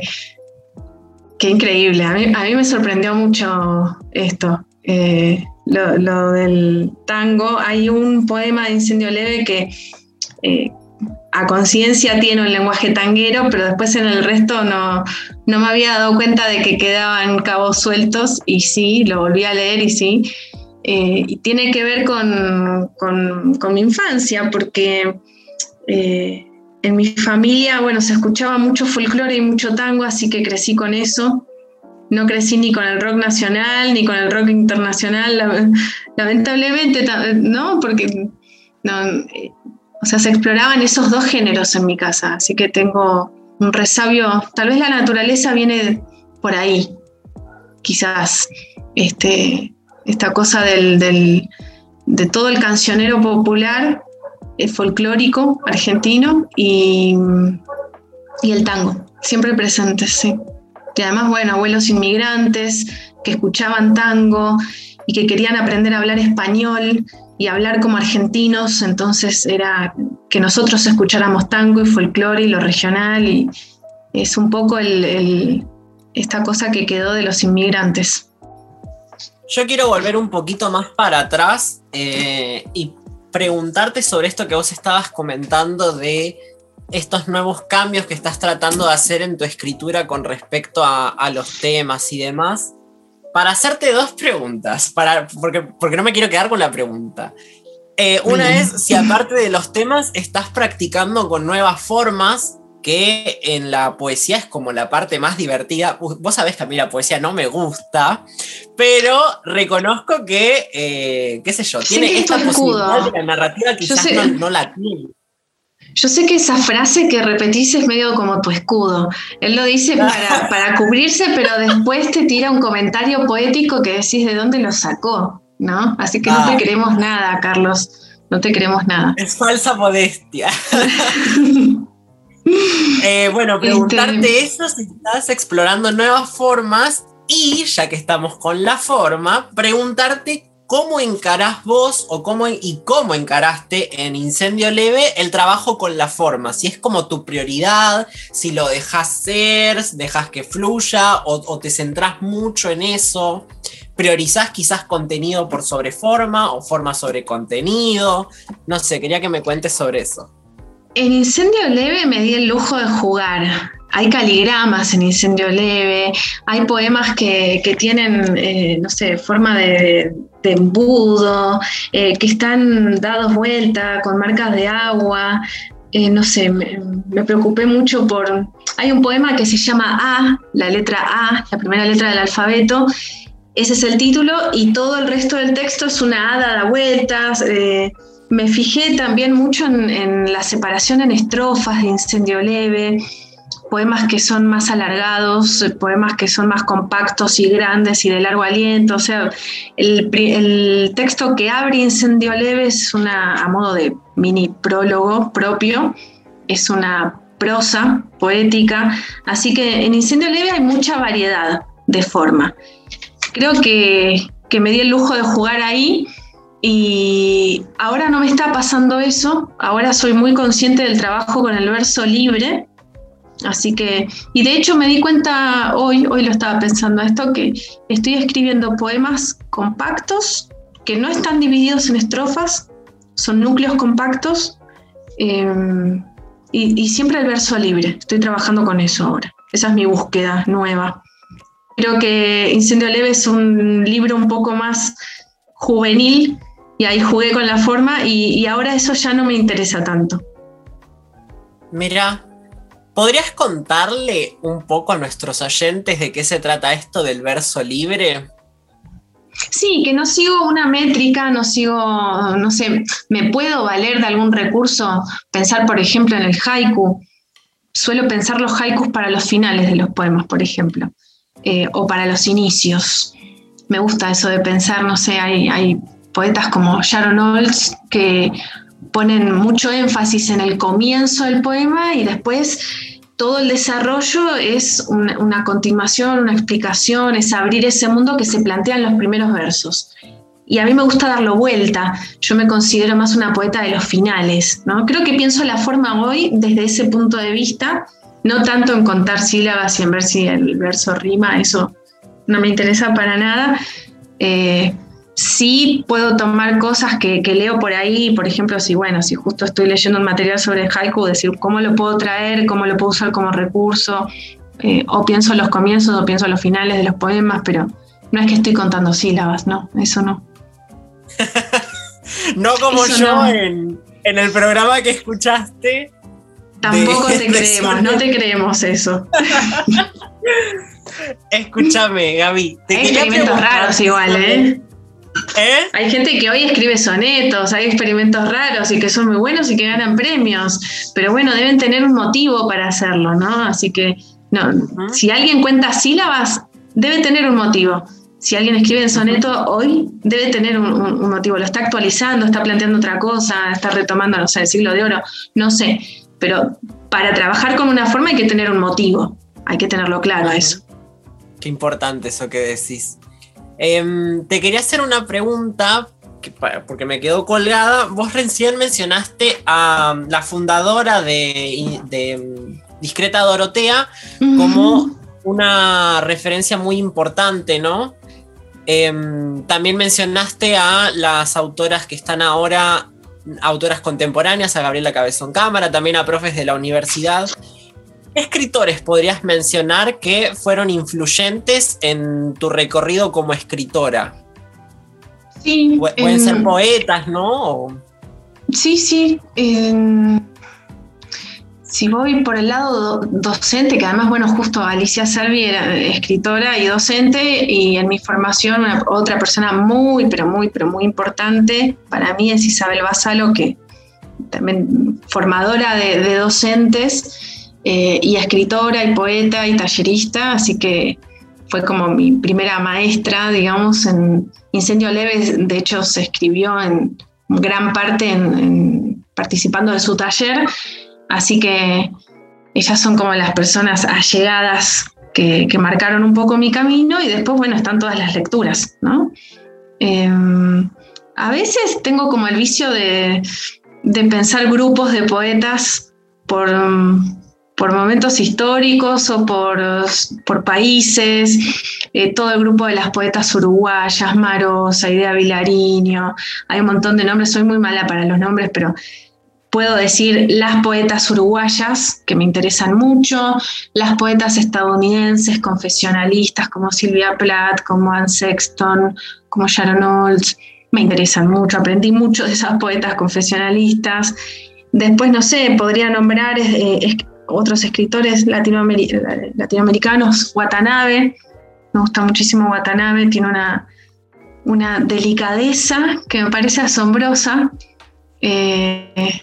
qué increíble. A mí, me sorprendió mucho esto. Eh, lo, del tango. Hay un poema de Incendio Leve que eh, a conciencia tiene un lenguaje tanguero, pero después en el resto no, no me había dado cuenta de que quedaban cabos sueltos y sí, lo volví a leer y sí. Eh, y tiene que ver con, mi infancia, porque eh, en mi familia, bueno, se escuchaba mucho folclore y mucho tango, así que crecí con eso. No crecí ni con el rock nacional ni con el rock internacional, lamentablemente, ¿no? Porque no, eh, o sea, se exploraban esos dos géneros en mi casa, así que tengo un resabio, tal vez la naturaleza viene por ahí, quizás, este, esta cosa del, de todo el cancionero popular, el folclórico argentino y, y el tango, siempre presentes, sí. Y además, bueno, abuelos inmigrantes que escuchaban tango y que querían aprender a hablar español y hablar como argentinos, entonces era que nosotros escucháramos tango y folclore y lo regional y es un poco esta cosa que quedó de los inmigrantes. Yo quiero volver un poquito más para atrás eh, y preguntarte sobre esto que vos estabas comentando de estos nuevos cambios que estás tratando de hacer en tu escritura con respecto a los temas y demás para hacerte dos preguntas, para, porque, porque no me quiero quedar con la pregunta. Eh, una es si aparte de los temas estás practicando con nuevas formas que en la poesía es como la parte más divertida. Vos sabés que a mí la poesía no me gusta, pero reconozco que, eh, qué sé yo, tiene esta posibilidad de la narrativa quizás no, no la tiene. Yo sé que esa frase que repetís es medio como tu escudo. Él lo dice para, cubrirse, pero después te tira un comentario poético que decís de dónde lo sacó, ¿no? Así que no te queremos nada, Carlos. No te queremos nada. Es falsa modestia. Eh, bueno, preguntarte este eso si estás explorando nuevas formas y, ya que estamos con la forma, preguntarte ¿Cómo encarás vos o cómo, y cómo encaraste en Incendio Leve el trabajo con la forma? Si es como tu prioridad, si lo dejas ser, dejas que fluya o, te centrás mucho en eso, priorizás quizás contenido por sobre forma o forma sobre contenido. No sé, quería que me cuentes sobre eso. En Incendio Leve me di el lujo de jugar hay caligramas en Incendio Leve, hay poemas que, tienen, eh, no sé, forma de, embudo, eh, que están dados vuelta con marcas de agua. Eh, no sé, me, preocupé mucho por... Hay un poema que se llama A, la letra A, la primera letra del alfabeto. Ese es el título y todo el resto del texto es una A dada vueltas. me fijé también mucho en la separación en estrofas de Incendio Leve poemas que son más alargados, poemas que son más compactos y grandes y de largo aliento. O sea, el, texto que abre Incendio Leve es una, a modo de mini prólogo propio, es una prosa poética, así que en Incendio Leve hay mucha variedad de forma. Creo que, que me di el lujo de jugar ahí y ahora no me está pasando eso, ahora soy muy consciente del trabajo con el verso libre Así que, y de hecho me di cuenta hoy, hoy lo estaba pensando esto, que estoy escribiendo poemas compactos que no están divididos en estrofas, son núcleos compactos em, y, siempre el verso libre. Estoy trabajando con eso ahora. Esa es mi búsqueda nueva. Creo que Incendio Leve es un libro un poco más juvenil y ahí jugué con la forma y ahora eso ya no me interesa tanto. Mira, ¿Podrías contarle un poco a nuestros oyentes de qué se trata esto del verso libre? Sí, que no sigo una métrica, no sigo, no sé, me puedo valer de algún recurso, pensar por ejemplo en el haiku. Suelo pensar los haikus para los finales de los poemas, por ejemplo, eh, o para los inicios. Me gusta eso de pensar, no sé, hay, hay poetas como Sharon Olds que ponen mucho énfasis en el comienzo del poema y después todo el desarrollo es una, continuación, una explicación, es abrir ese mundo que se plantea en los primeros versos. Y a mí me gusta darlo vuelta. Yo me considero más una poeta de los finales. ¿no? Creo que pienso la forma hoy desde ese punto de vista, no tanto en contar sílabas y en ver si el verso rima, eso no me interesa para nada. Eh, sí puedo tomar cosas que, leo por ahí, por ejemplo, si bueno, si justo estoy leyendo un material sobre haiku, decir cómo lo puedo traer, cómo lo puedo usar como recurso, eh, o pienso en los comienzos o pienso en los finales de los poemas, pero no es que estoy contando sílabas, no, eso no. no como yo En, el programa que escuchaste. Tampoco te creemos, no te creemos eso. Escúchame, Gaby. Te Hay experimentos raros igual, ¿eh? ¿Eh? Hay gente que hoy escribe sonetos, hay experimentos raros y que son muy buenos y que ganan premios, pero bueno, deben tener un motivo para hacerlo, ¿no? Así que no, si alguien cuenta sílabas, debe tener un motivo. Si alguien escribe en soneto hoy, debe tener un, motivo. Lo está actualizando, está planteando otra cosa, está retomando, no sé, el siglo de oro, no sé. Pero para trabajar con una forma hay que tener un motivo. Hay que tenerlo claro eso. Qué importante eso que decís. Em, te quería hacer una pregunta, porque me quedó colgada. Vos recién mencionaste a la fundadora de, Discreta Dorotea como una referencia muy importante, ¿no? Em, también mencionaste a las autoras que están ahora, autoras contemporáneas, a Gabriela Cabezón Cámara, también a profes de la universidad. ¿Qué escritores podrías mencionar que fueron influyentes en tu recorrido como escritora? Sí. pueden ser poetas, ¿no? Sí, sí. si voy por el lado docente, que además, bueno, justo Alicia Salvi era escritora y docente, y en mi formación otra persona muy, pero muy, pero muy importante para mí es Isabel Basalo, que también formadora de docentes eh, y escritora y poeta y tallerista, así que fue como mi primera maestra, digamos, en Incendio Leve, de hecho se escribió en gran parte en, participando de su taller, así que ellas son como las personas allegadas que, marcaron un poco mi camino y después, bueno, están todas las lecturas, ¿no? Em, a veces tengo como el vicio de, de pensar grupos de poetas por, por momentos históricos o por, por países, eh, todo el grupo de las poetas uruguayas, Marosa, Idea Vilariño, hay un montón de nombres, soy muy mala para los nombres, pero puedo decir las poetas uruguayas, que me interesan mucho, las poetas estadounidenses, confesionalistas, como Silvia Plath, como Anne Sexton, como Sharon Olds, me interesan mucho, aprendí mucho de esas poetas confesionalistas. Después, no sé, podría nombrar eh, otros escritores latinoamericanos, Watanabe, me gusta muchísimo Watanabe, tiene una, una delicadeza que me parece asombrosa. Eh,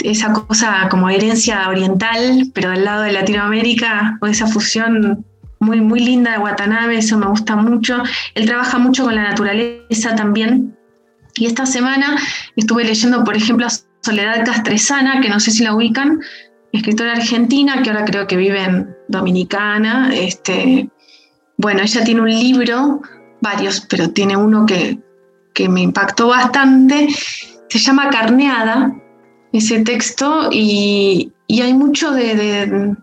esa cosa como herencia oriental, pero del lado de Latinoamérica, o esa fusión muy, muy linda de Watanabe, eso me gusta mucho. Él trabaja mucho con la naturaleza también. Y esta semana estuve leyendo, por ejemplo, a Soledad Castresana, que no sé si la ubican, escritora argentina, que ahora creo que vive en Dominicana. Este, bueno, ella tiene un libro, varios, pero tiene uno que, que me impactó bastante. Se llama Carneada, ese texto, y, y hay mucho de,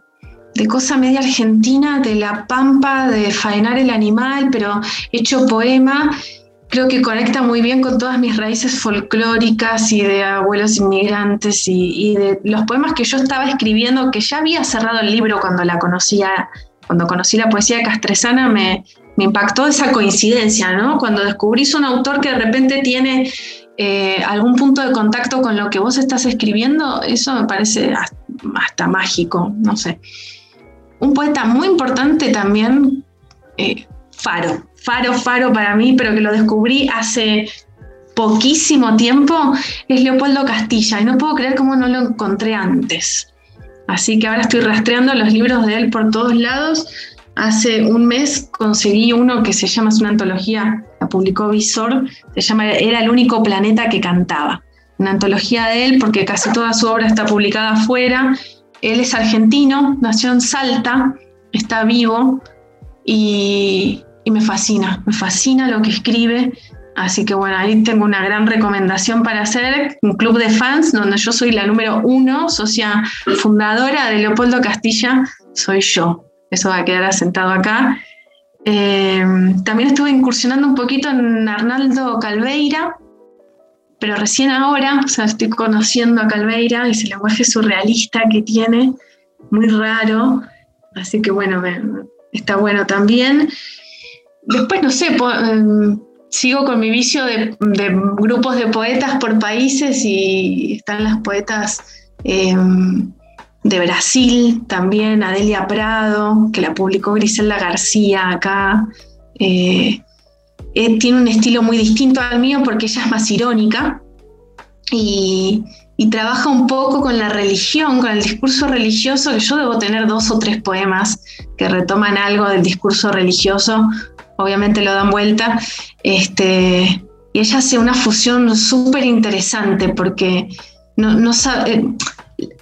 de, cosa media argentina, de la pampa, de faenar el animal, pero hecho poema. Creo que conecta muy bien con todas mis raíces folclóricas y de abuelos inmigrantes y, de los poemas que yo estaba escribiendo, que ya había cerrado el libro cuando la conocía, cuando conocí la poesía Castresana, me, me impactó esa coincidencia, ¿no? Cuando descubrís un autor que de repente tiene eh, algún punto de contacto con lo que vos estás escribiendo, eso me parece hasta, mágico, no sé. Un poeta muy importante también, eh, Faro, Faro, Faro para mí, pero que lo descubrí hace poquísimo tiempo, es Leopoldo Castilla, y no puedo creer cómo no lo encontré antes. Así que ahora estoy rastreando los libros de él por todos lados Hace un mes conseguí uno que se llama, es una antología, la publicó Visor, se llama Era el único planeta que cantaba. Una antología de él porque casi toda su obra está publicada afuera. Él es argentino, nació en Salta, está vivo y, y me fascina, me fascina lo que escribe. Así que bueno, ahí tengo una gran recomendación para hacer, un club de fans donde yo soy la número uno, socia fundadora de Leopoldo Castilla, soy yo eso va a quedar asentado acá. Eh, también estuve incursionando un poquito en Arnaldo Calveira, pero recién ahora, o sea, estoy conociendo a Calveira, ese lenguaje surrealista que tiene, muy raro, así que bueno, está bueno también. Después, no sé, em, sigo con mi vicio de, grupos de poetas por países y están las poetas em, de Brasil también, Adelia Prado, que la publicó Griselda García acá. Eh, eh, tiene un estilo muy distinto al mío porque ella es más irónica y, trabaja un poco con la religión, con el discurso religioso, que yo debo tener dos o tres poemas que retoman algo del discurso religioso, obviamente lo dan vuelta. Este, y ella hace una fusión súper interesante porque no, no eh,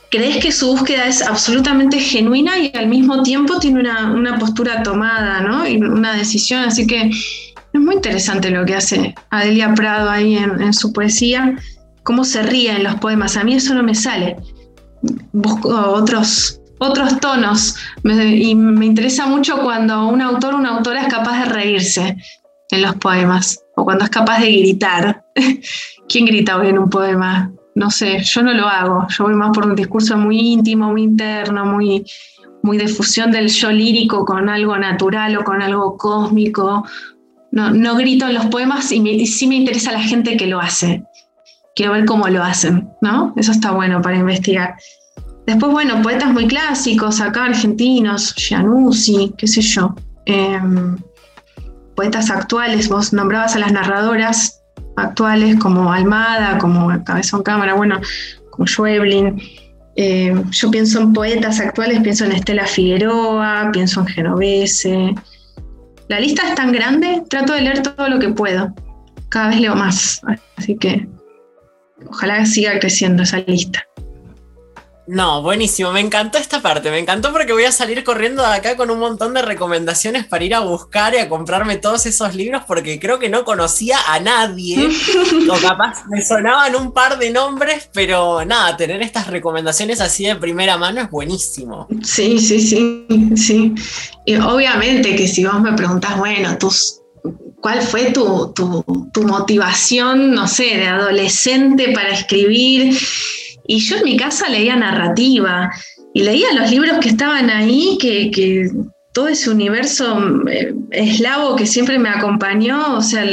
crees que su búsqueda es absolutamente genuina y al mismo tiempo tiene una, postura tomada, ¿no? Y una decisión, así que es muy interesante lo que hace Adelia Prado ahí en, su poesía, cómo se ríe en los poemas. A mí eso no me sale. Busco otros, otros tonos y me interesa mucho cuando un autor o una autora es capaz de reírse en los poemas o cuando es capaz de gritar. ¿Quién grita hoy en un poema? no sé, yo no lo hago, yo voy más por un discurso muy íntimo, muy interno, muy, muy de fusión del yo lírico con algo natural o con algo cósmico. No, no grito en los poemas y, sí me interesa la gente que lo hace. Quiero ver cómo lo hacen, ¿no? Eso está bueno para investigar. Después, bueno, poetas muy clásicos, acá argentinos, Gianuzzi, qué sé yo. Em, poetas actuales, vos nombrabas a las narradoras, actuales como Almada, como Cabezón Cámara, bueno, como Schweblin. Eh, yo pienso en poetas actuales, pienso en Estela Figueroa, pienso en Genovese. La lista es tan grande, trato de leer todo lo que puedo. Cada vez leo más, así que ojalá siga creciendo esa lista. No, buenísimo, me encantó esta parte, me encantó porque voy a salir corriendo de acá con un montón de recomendaciones para ir a buscar y a comprarme todos esos libros porque creo que no conocía a nadie, o capaz me sonaban un par de nombres, pero nada, tener estas recomendaciones así de primera mano es buenísimo. Sí, sí, sí, sí. Y obviamente que si vos me preguntás, bueno, tus, ¿cuál fue tu, tu motivación, no sé, de adolescente para escribir? Y yo en mi casa leía narrativa y leía los libros que estaban ahí, que, todo ese universo eh, eslavo que siempre me acompañó, o sea,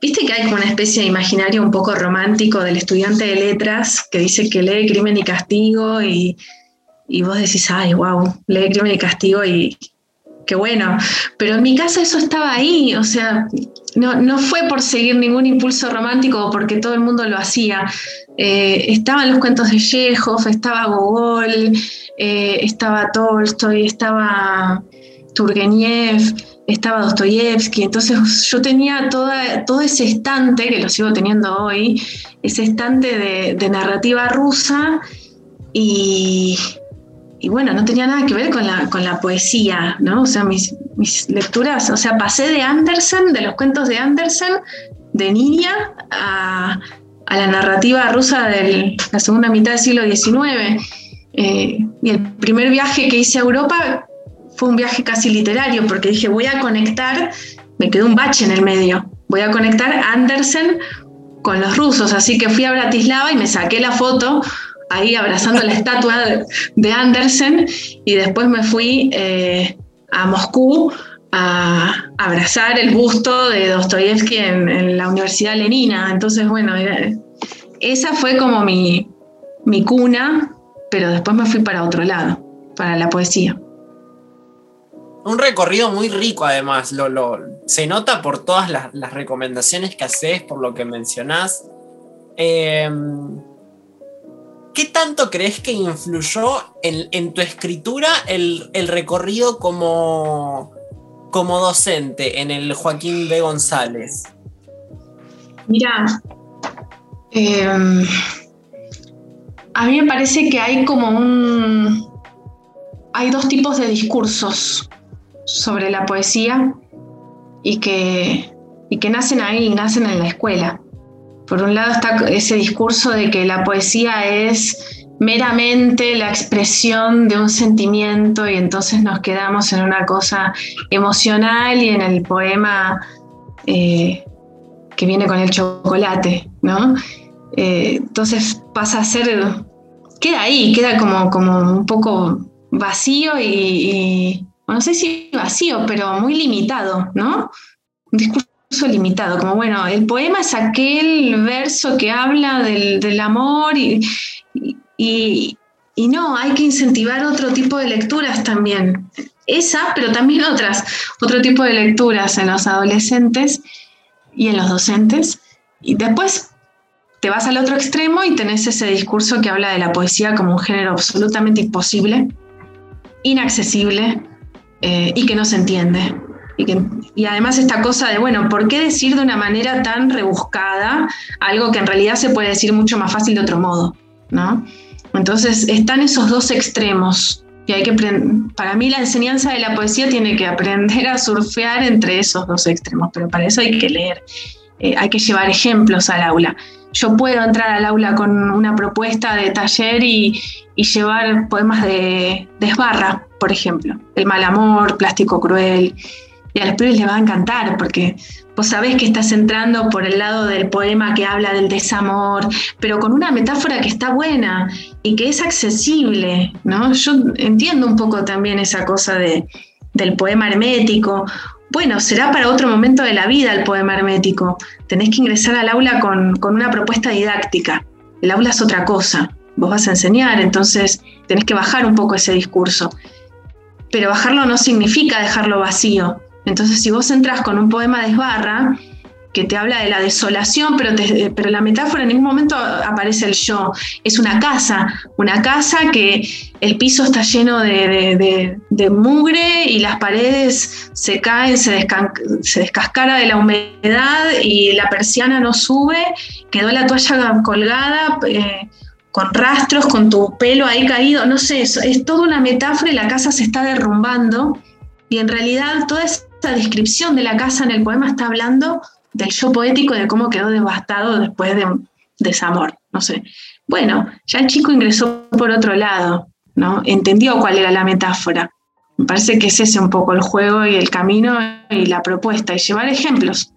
viste que hay como una especie de imaginario un poco romántico del estudiante de letras que dice que lee Crimen y Castigo y, vos decís, ay, wow, lee Crimen y Castigo y, qué bueno. Pero en mi casa eso estaba ahí, o sea, no, no fue por seguir ningún impulso romántico o porque todo el mundo lo hacía. Eh, estaban los cuentos de Chekhov, estaba Gogol, eh, estaba Tolstoy, estaba Turgenev, estaba Dostoyevsky. Entonces yo tenía toda, todo ese estante, que lo sigo teniendo hoy, ese estante de, narrativa rusa y, y, bueno, no tenía nada que ver con la, con la poesía, ¿no? O sea, mis, mis lecturas, o sea, pasé de Andersen, de los cuentos de Andersen, de niña, a a la narrativa rusa de la segunda mitad del siglo XIX. Eh, y el primer viaje que hice a Europa fue un viaje casi literario, porque dije, voy a conectar, me quedó un bache en el medio, voy a conectar Andersen con los rusos, así que fui a Bratislava y me saqué la foto ahí abrazando la estatua de, Andersen y después me fui eh, a Moscú a abrazar el busto de Dostoyevsky en, la Universidad Lenina. Entonces, bueno, esa fue como mi, cuna, pero después me fui para otro lado, para la poesía. Un recorrido muy rico además, lo, se nota por todas las, recomendaciones que haces, por lo que mencionás. Em, ¿Qué tanto crees que influyó en, tu escritura el, el recorrido como, como docente en el Joaquín B. González? Mira, em, a mí me parece que hay como un... Hay dos tipos de discursos sobre la poesía y que, y que nacen ahí, nacen en la escuela. Por un lado está ese discurso de que la poesía es meramente la expresión de un sentimiento y entonces nos quedamos en una cosa emocional y en el poema eh, que viene con el chocolate, ¿no? Eh, entonces pasa a ser, queda ahí, queda como, como un poco vacío y, no sé si vacío, pero muy limitado, ¿no? Un discurso limitado, como bueno, el poema es aquel verso que habla del, del amor y, y, no, hay que incentivar otro tipo de lecturas también. Esa, pero también otras, otro tipo de lecturas en los adolescentes y en los docentes. Y después te vas al otro extremo y tenés ese discurso que habla de la poesía como un género absolutamente imposible, inaccesible eh, y que no se entiende. Y, que, y, además esta cosa de, bueno, ¿por qué decir de una manera tan rebuscada algo que en realidad se puede decir mucho más fácil de otro modo? ¿no? Entonces están esos dos extremos. Y hay que para mí la enseñanza de la poesía tiene que aprender a surfear entre esos dos extremos, pero para eso hay que leer, eh, hay que llevar ejemplos al aula. Yo puedo entrar al aula con una propuesta de taller y, llevar poemas de, de Esbarra, por ejemplo, El mal amor, Plástico cruel, y a los pibes les va a encantar porque vos sabés que estás entrando por el lado del poema que habla del desamor, pero con una metáfora que está buena y que es accesible, ¿no? Yo entiendo un poco también esa cosa de, del poema hermético. Bueno, será para otro momento de la vida el poema hermético. Tenés que ingresar al aula con, con una propuesta didáctica. El aula es otra cosa. Vos vas a enseñar, entonces tenés que bajar un poco ese discurso. Pero bajarlo no significa dejarlo vacío entonces, si vos entras con un poema de Esbarra, que te habla de la desolación, pero, pero la metáfora en ningún momento aparece el yo. Es una casa, una casa que el piso está lleno de, mugre y las paredes se caen, se, descascara de la humedad y la persiana no sube, quedó la toalla colgada. Eh, con rastros, con tu pelo ahí caído, no sé, es, es toda una metáfora y la casa se está derrumbando y en realidad toda esa descripción de la casa en el poema está hablando del yo poético, de cómo quedó devastado después de desamor. No sé. Bueno, ya el chico ingresó por otro lado, ¿no? Entendió cuál era la metáfora. Me parece que es ese un poco el juego y el camino y la propuesta, y llevar ejemplos.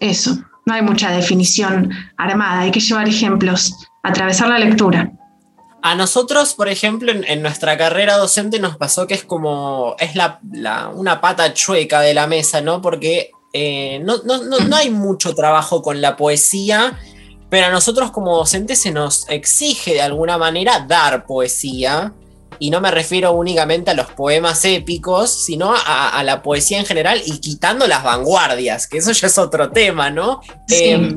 Eso. No hay mucha definición armada, hay que llevar ejemplos, atravesar la lectura. A nosotros, por ejemplo, en, nuestra carrera docente nos pasó que es como, es la, una pata chueca de la mesa, ¿no? Porque eh, no, hay mucho trabajo con la poesía, pero a nosotros como docentes se nos exige de alguna manera dar poesía. y no me refiero únicamente a los poemas épicos, sino a, la poesía en general y quitando las vanguardias, que eso ya es otro tema, ¿no? Em,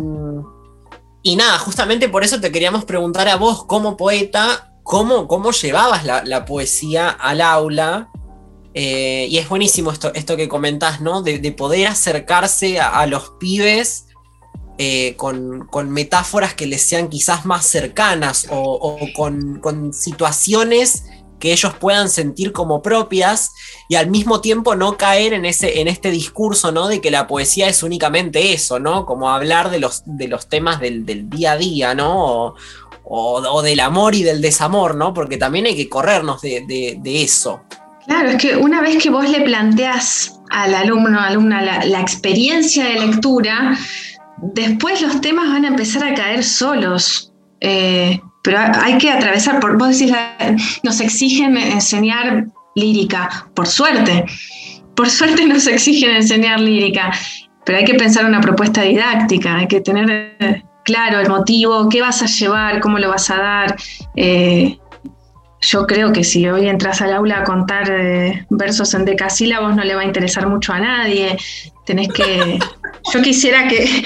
y nada, justamente por eso te queríamos preguntar a vos, como poeta, cómo, cómo llevabas la, poesía al aula. Eh, y es buenísimo esto, esto que comentás, ¿no? De, poder acercarse a, los pibes eh, con, metáforas que les sean quizás más cercanas o, con, con, situaciones que ellos puedan sentir como propias y al mismo tiempo no caer en, ese, en este discurso, ¿no? De que la poesía es únicamente eso, ¿no? Como hablar de los, de los temas del, día a día, ¿no? O, del amor y del desamor, ¿no? Porque también hay que corrernos de, eso. Claro, es que una vez que vos le planteas al alumno, alumna, la, experiencia de lectura, después los temas van a empezar a caer solos. Eh, pero hay que atravesar, por, vos decís, nos exigen enseñar lírica, por suerte, por suerte nos exigen enseñar lírica, pero hay que pensar una propuesta didáctica, hay que tener eh, claro el motivo, qué vas a llevar, cómo lo vas a dar. Eh, yo creo que si hoy entras al aula a contar eh, versos en decasílabos no le va a interesar mucho a nadie. Tenés que. Yo quisiera que,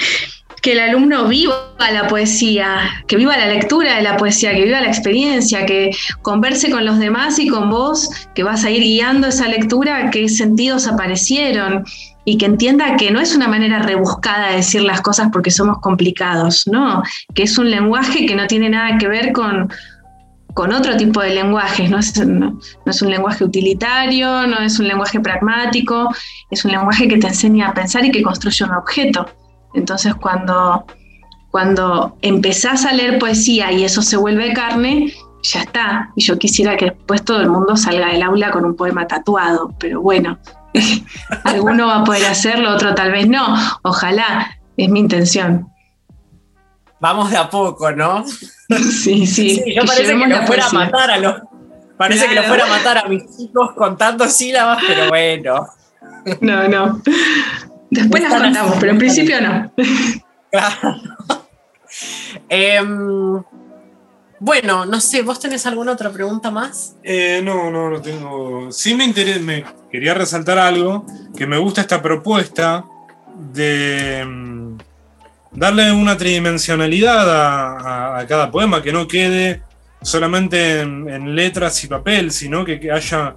que el alumno viva la poesía, que viva la lectura de la poesía, que viva la experiencia, que converse con los demás y con vos, que vas a ir guiando esa lectura, qué sentidos aparecieron y que entienda que no es una manera rebuscada de decir las cosas porque somos complicados, no, que es un lenguaje que no tiene nada que ver con, con otro tipo de lenguajes, no es, un lenguaje utilitario, no es un lenguaje pragmático, es un lenguaje que te enseña a pensar y que construye un objeto. Entonces cuando, cuando empezás a leer poesía y eso se vuelve carne, ya está. Y yo quisiera que después todo el mundo salga del aula con un poema tatuado, pero bueno, alguno va a poder hacerlo, otro tal vez no. Ojalá, es mi intención. Vamos de a poco, ¿no? Sí, sí. yo parece que lo fuera a matar a los. Parece que lo fuera a matar a mis chicos contando sílabas, pero bueno. No, no. Después las contamos, pero en principio no. Em, bueno, no sé, ¿vos tenés alguna otra pregunta más? Eh, no, no, no tengo. Sí me interesa, me quería resaltar algo, que me gusta esta propuesta de mm, darle una tridimensionalidad a, cada poema, que no quede solamente en, letras y papel, sino que haya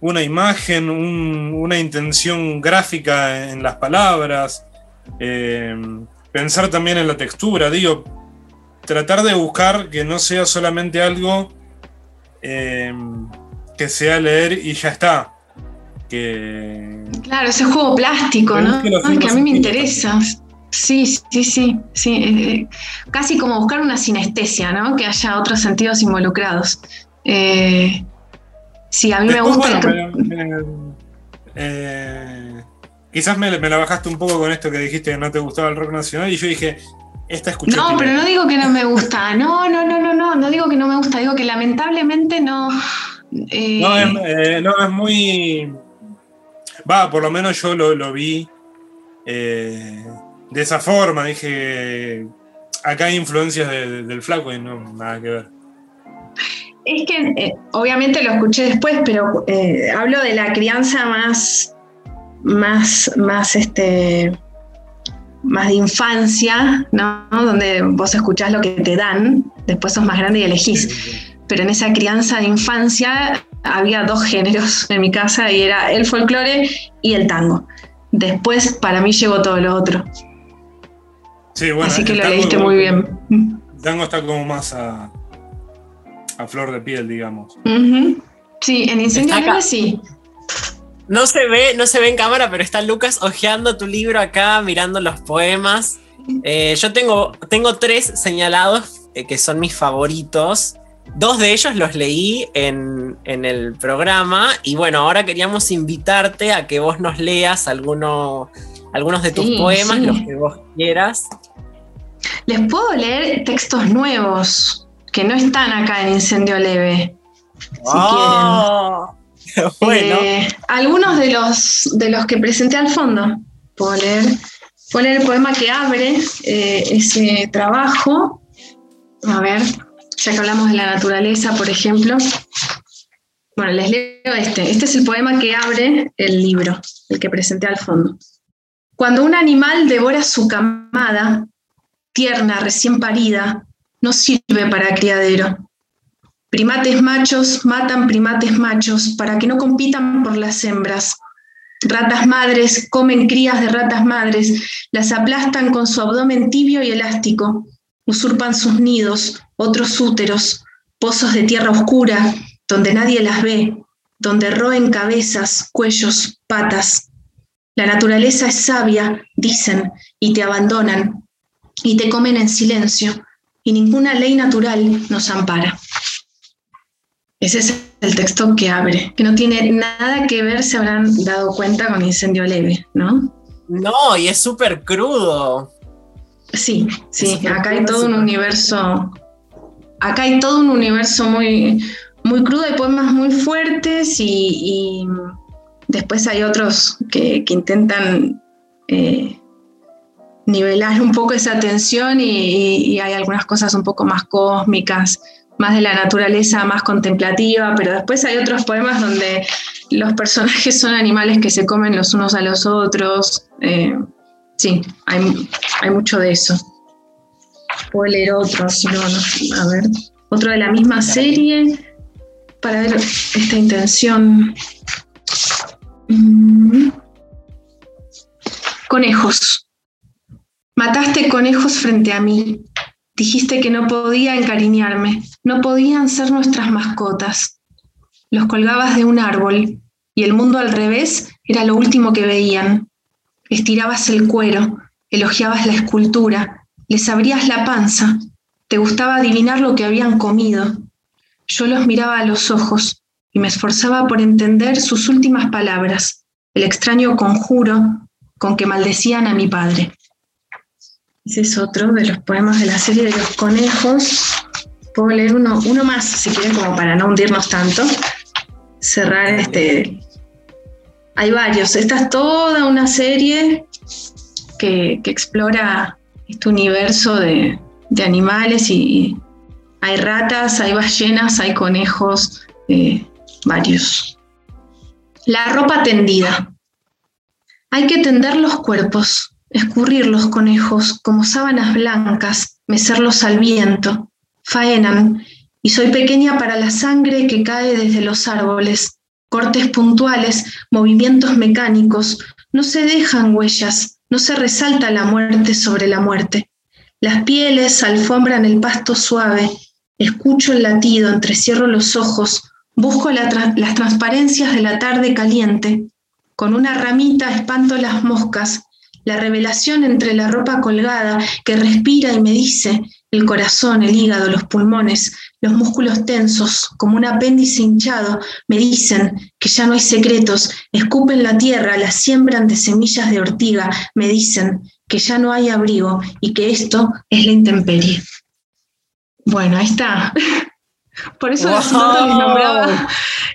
una imagen, una intención gráfica en las palabras, eh, pensar también en la textura, digo, tratar de buscar que no sea solamente algo eh, que sea leer y ya está. Que, claro, ese juego plástico, ¿no? Que, que a mí me interesa. Sí, sí, sí, sí. Eh, casi como buscar una sinestesia, ¿no? Que haya otros sentidos involucrados. Eh, Sí, a mí me gusta. Eh, quizás me, la bajaste un poco con esto que dijiste que no te gustaba el rock nacional y yo dije, esta escuché. No, pero no digo que no me gusta. No, no, no, no, no, no digo que no me gusta. Digo que lamentablemente no. Eh, no, es, no, es muy. Va, por lo menos yo lo, vi de esa forma. Dije, acá hay influencias del flaco y no, nada que ver. Es que eh, obviamente lo escuché después, pero eh, hablo de la crianza más, más, más, este, más de infancia, ¿no? Donde vos escuchás lo que te dan, después sos más grande y elegís. Pero en esa crianza de infancia había dos géneros en mi casa y era el folclore y el tango. Después para mí llegó todo lo otro. Sí, bueno, Así que lo leíste muy bien. Tango está como más a, a flor de piel, digamos. Sí, en Incendio Leve sí. No se ve, no se ve en cámara, pero está Lucas hojeando tu libro acá, mirando los poemas. Eh, yo tengo, tengo tres señalados eh, que son mis favoritos. Dos de ellos los leí en, el programa y bueno, ahora queríamos invitarte a que vos nos leas alguno, algunos de tus poemas, los que vos quieras. Les puedo leer textos nuevos que no están acá en Incendio Leve, si quieren. Bueno. Eh, algunos de los, de los que presenté al fondo. Puedo leer, el poema que abre eh, ese trabajo. A ver, ya que hablamos de la naturaleza, por ejemplo. Bueno, les leo este. Este es el poema que abre el libro, el que presenté al fondo. Cuando un animal devora su camada, tierna, recién parida, no sirve para criadero. Primates machos matan primates machos para que no compitan por las hembras. Ratas madres comen crías de ratas madres, las aplastan con su abdomen tibio y elástico, usurpan sus nidos, otros úteros, pozos de tierra oscura, donde nadie las ve, donde roen cabezas, cuellos, patas. La naturaleza es sabia, dicen, y te abandonan, y te comen en silencio, y ninguna ley natural nos ampara. Ese es el texto que abre, que no tiene nada que ver, se habrán dado cuenta, con incendio leve, ¿no? No, y es súper crudo. Sí, sí, acá hay todo un universo, acá hay todo un universo muy, muy crudo, hay poemas muy fuertes y, después hay otros que, intentan eh, nivelar un poco esa tensión y, hay algunas cosas un poco más cósmicas, más de la naturaleza, más contemplativa, pero después hay otros poemas donde los personajes son animales que se comen los unos a los otros. Eh, sí, hay, hay, mucho de eso. Puedo leer otro, si no, a ver, otro de la misma serie para ver esta intención. Mm. Conejos. Mataste conejos frente a mí. Dijiste que no podía encariñarme, no podían ser nuestras mascotas. Los colgabas de un árbol y el mundo al revés era lo último que veían. Estirabas el cuero, elogiabas la escultura, les abrías la panza, te gustaba adivinar lo que habían comido, yo los miraba a los ojos y me esforzaba por entender sus últimas palabras, el extraño conjuro con que maldecían a mi padre. Ese es otro de los poemas de la serie de los conejos. Puedo leer uno, uno más, si quieren, como para no hundirnos tanto. Cerrar este. Hay varios. Esta es toda una serie que, explora este universo de, de animales y, hay ratas, hay ballenas, hay conejos, eh, varios. La ropa tendida. Hay que tender los cuerpos, escurrir los conejos como sábanas blancas, mecerlos al viento. Faenan, y soy pequeña para la sangre que cae desde los árboles. Cortes puntuales, movimientos mecánicos, no se dejan huellas, no se resalta la muerte sobre la muerte. Las pieles alfombran el pasto suave, Escucho el latido, entrecierro los ojos, busco las transparencias de la tarde caliente. Con una ramita espanto las moscas, la revelación entre la ropa colgada que respira y me dice, el corazón, el hígado, los pulmones, los músculos tensos, como un apéndice hinchado, me dicen que ya no hay secretos, escupen la tierra, la siembran de semillas de ortiga, me dicen que ya no hay abrigo y que esto es la intemperie. Bueno, ahí está. Por eso les nombraba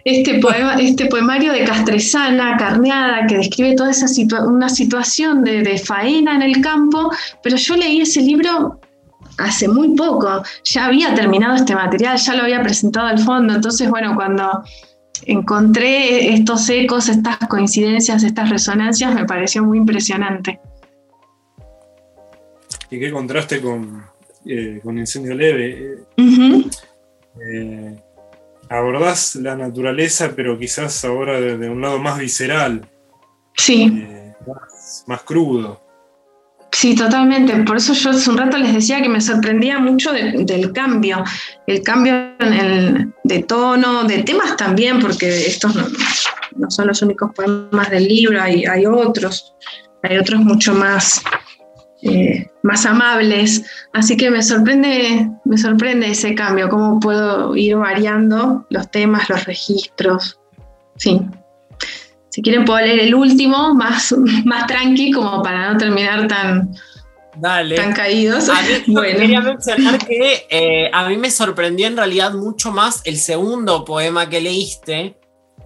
este, poema, este poemario de Castresana, Carneada, que describe toda esa una situación de, faena en el campo, pero yo leí ese libro hace muy poco, ya había terminado este material, ya lo había presentado al fondo, entonces bueno, cuando encontré estos ecos, estas coincidencias, estas resonancias, me pareció muy impresionante. ¿Y qué contraste con, eh, con incendio leve. Eh, abordás la naturaleza, pero quizás ahora de, un lado más visceral. Sí. Eh, más, crudo. Sí, totalmente. Por eso yo hace un rato les decía que me sorprendía mucho del cambio, el cambio en el, de tono, de temas también, porque estos no, son los únicos poemas del libro, hay, hay otros, hay otros mucho más eh, más amables. Así que me sorprende, me sorprende ese cambio, cómo puedo ir variando los temas, los registros. Sí. Si quieren puedo leer el último, más, más tranqui, como para no terminar tan, tan caídos. A mí, Quería mencionar que eh, a mí me sorprendió en realidad mucho más el segundo poema que leíste,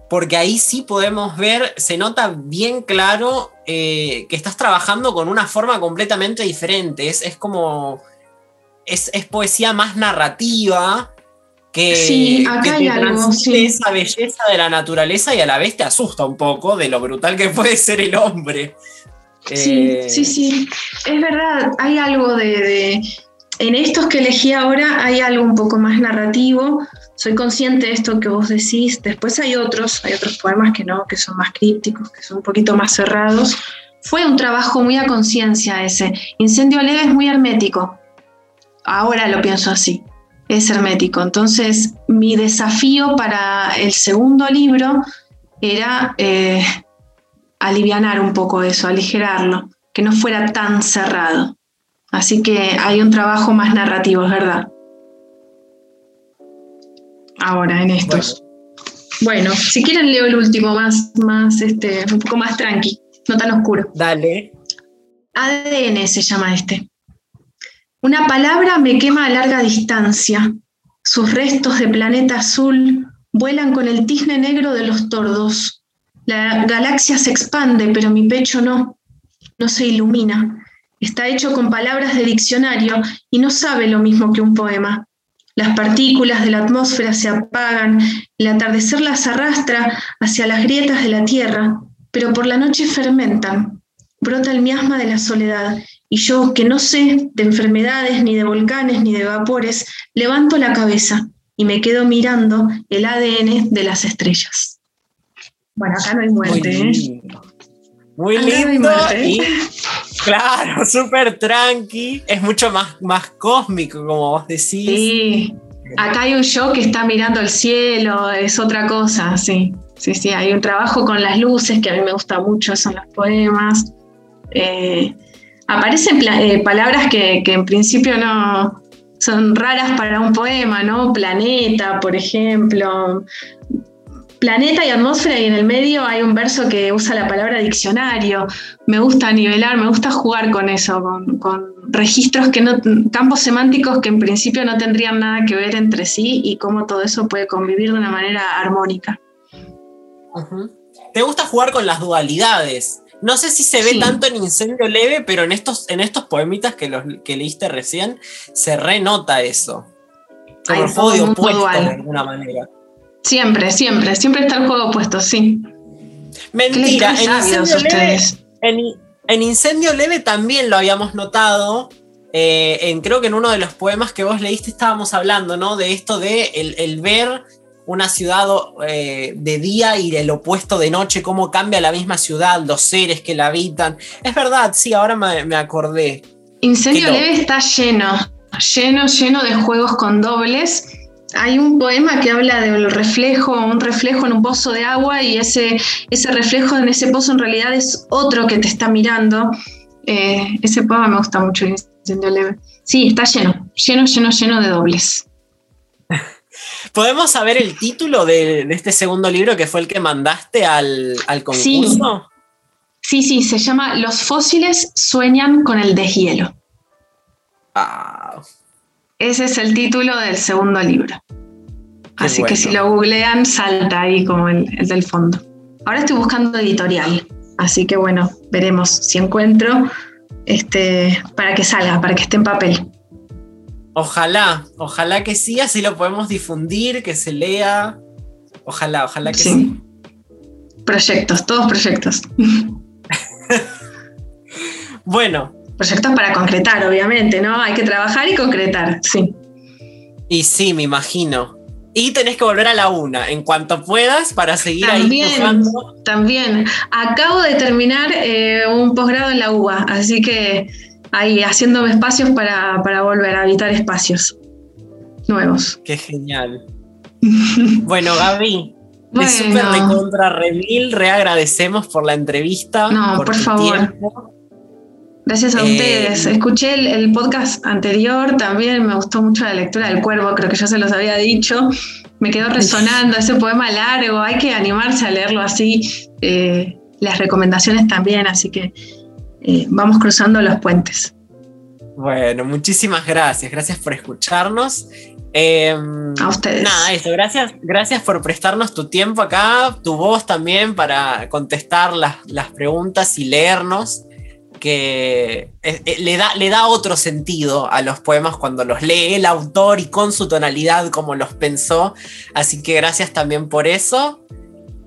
porque ahí sí podemos ver, se nota bien claro eh, que estás trabajando con una forma completamente diferente. Es, como. Es, poesía más narrativa que, Sí, acá que hay te algo, sí. esa belleza de la naturaleza y a la vez te asusta un poco de lo brutal que puede ser el hombre. Sí, Eh, sí, sí. Es verdad, hay algo de, de- En estos que elegí ahora hay algo un poco más narrativo. Soy consciente de esto que vos decís. Después hay otros, hay otros poemas que no, que son más crípticos, que son un poquito más cerrados. Fue un trabajo muy a conciencia ese. Incendio leve es muy hermético. Ahora lo pienso así. Es hermético. Entonces, mi desafío para el segundo libro era eh, alivianar un poco eso, aligerarlo, que no fuera tan cerrado. Así que hay un trabajo más narrativo, es verdad. Ahora, en estos. Bueno, si quieren leo el último, más, más este, un poco más tranqui, no tan oscuro. Dale. ADN se llama este. Una palabra me quema a larga distancia. Sus restos de planeta azul vuelan con el tizne negro de los tordos. La galaxia se expande, pero mi pecho no. No se ilumina. Está hecho con palabras de diccionario y no sabe lo mismo que un poema. Las partículas de la atmósfera se apagan, el atardecer las arrastra hacia las grietas de la tierra, pero por la noche fermentan, brota el miasma de la soledad, y yo, que no sé de enfermedades, ni de volcanes, ni de vapores, levanto la cabeza y me quedo mirando el ADN de las estrellas. Bueno, acá no hay Muy muerte, ¿eh? lindo. Muy Acá no hay lindo y claro, súper tranqui. Es mucho más, más cósmico, como vos decís. Sí, acá hay un yo que está mirando el cielo, es otra cosa, sí. Sí, sí, hay un trabajo con las luces que a mí me gusta mucho, son los poemas. Eh, aparecen eh, palabras que, que en principio no son raras para un poema, ¿no? Planeta, por ejemplo. Planeta y atmósfera y en el medio hay un verso que usa la palabra diccionario. Me gusta nivelar, me gusta jugar con eso, con, con registros que no, campos semánticos que en principio no tendrían nada que ver entre sí y cómo todo eso puede convivir de una manera armónica. Te gusta jugar con las dualidades. No sé si se ve Sí. tanto en Incendio Leve, pero en estos, en estos poemitas que, los, que leíste recién, se renota eso. Como el juego de dual. de alguna manera. Siempre, siempre, siempre está el juego opuesto, sí. ¿Qué les Mentira, en Incendio, Leve, ustedes? en, en Incendio Leve también lo habíamos notado. eh, en, creo que en uno de los poemas que vos leíste estábamos hablando, ¿no? De esto de el, el ver una ciudad eh, de día y el opuesto de noche, cómo cambia la misma ciudad, los seres que la habitan. Es verdad, sí, ahora me, me acordé. Incendio. Leve está lleno, lleno, lleno de juegos con dobles. Hay un poema que habla del reflejo, un reflejo en un pozo de agua y ese, ese reflejo en ese pozo en realidad es otro que te está mirando. Eh, ese poema me gusta mucho, Incendio Leve. Sí, está lleno, lleno, lleno, lleno de dobles. ¿Podemos saber el título de, de este segundo libro que fue el que mandaste al, al Sí. concurso? Sí, sí, se llama Los fósiles sueñan con el deshielo. Ah, Ese es el título del segundo libro. Qué Así que si lo googlean, salta ahí como el, el del fondo. Ahora estoy buscando editorial, así que bueno, veremos si encuentro este, para que salga, para que esté en papel. Ojalá, ojalá que sí, así lo podemos difundir, que se lea. Ojalá, ojalá que sí. Sí. Proyectos, todos proyectos. Bueno, Proyectos para concretar, obviamente, ¿no? Hay que trabajar y concretar, sí. y sí, me imagino. Y tenés que volver a la una en cuanto puedas para seguir ahí También, pujando. también. Acabo de terminar eh, un posgrado en la UBA, así que ahí haciéndome espacios para, para volver a habitar espacios nuevos. Qué genial. Bueno, Gaby, te Bueno. súper recontra remil, reagradecemos por la entrevista. No, por tu favor. tiempo. Gracias a Eh, ustedes. Escuché el, el podcast anterior, también me gustó mucho la lectura del cuervo, creo que ya se los había dicho. Me quedó resonando ese poema largo, hay que animarse a leerlo así. Eh, las recomendaciones también, así que eh, vamos cruzando los puentes. Bueno, muchísimas gracias. Gracias por escucharnos. Eh, A ustedes. Nada, eso, gracias, gracias por prestarnos tu tiempo acá, tu voz también para contestar las, las preguntas y leernos, eh, eh, le, da, le da otro sentido a los poemas cuando los lee el autor y con su tonalidad como los pensó. Así que gracias también por eso.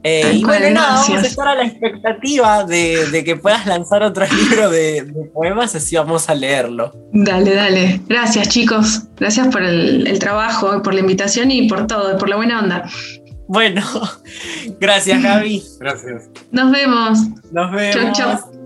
Eh, y bueno, nada, vamos a estar a la expectativa de, que puedas lanzar otro libro de, poemas, así vamos a leerlo. Dale, dale. Gracias, chicos. Gracias por el, el trabajo, por la invitación y por todo, por la buena onda. Bueno, gracias, Gaby. Gracias. Nos vemos. Nos vemos. Chau, chau.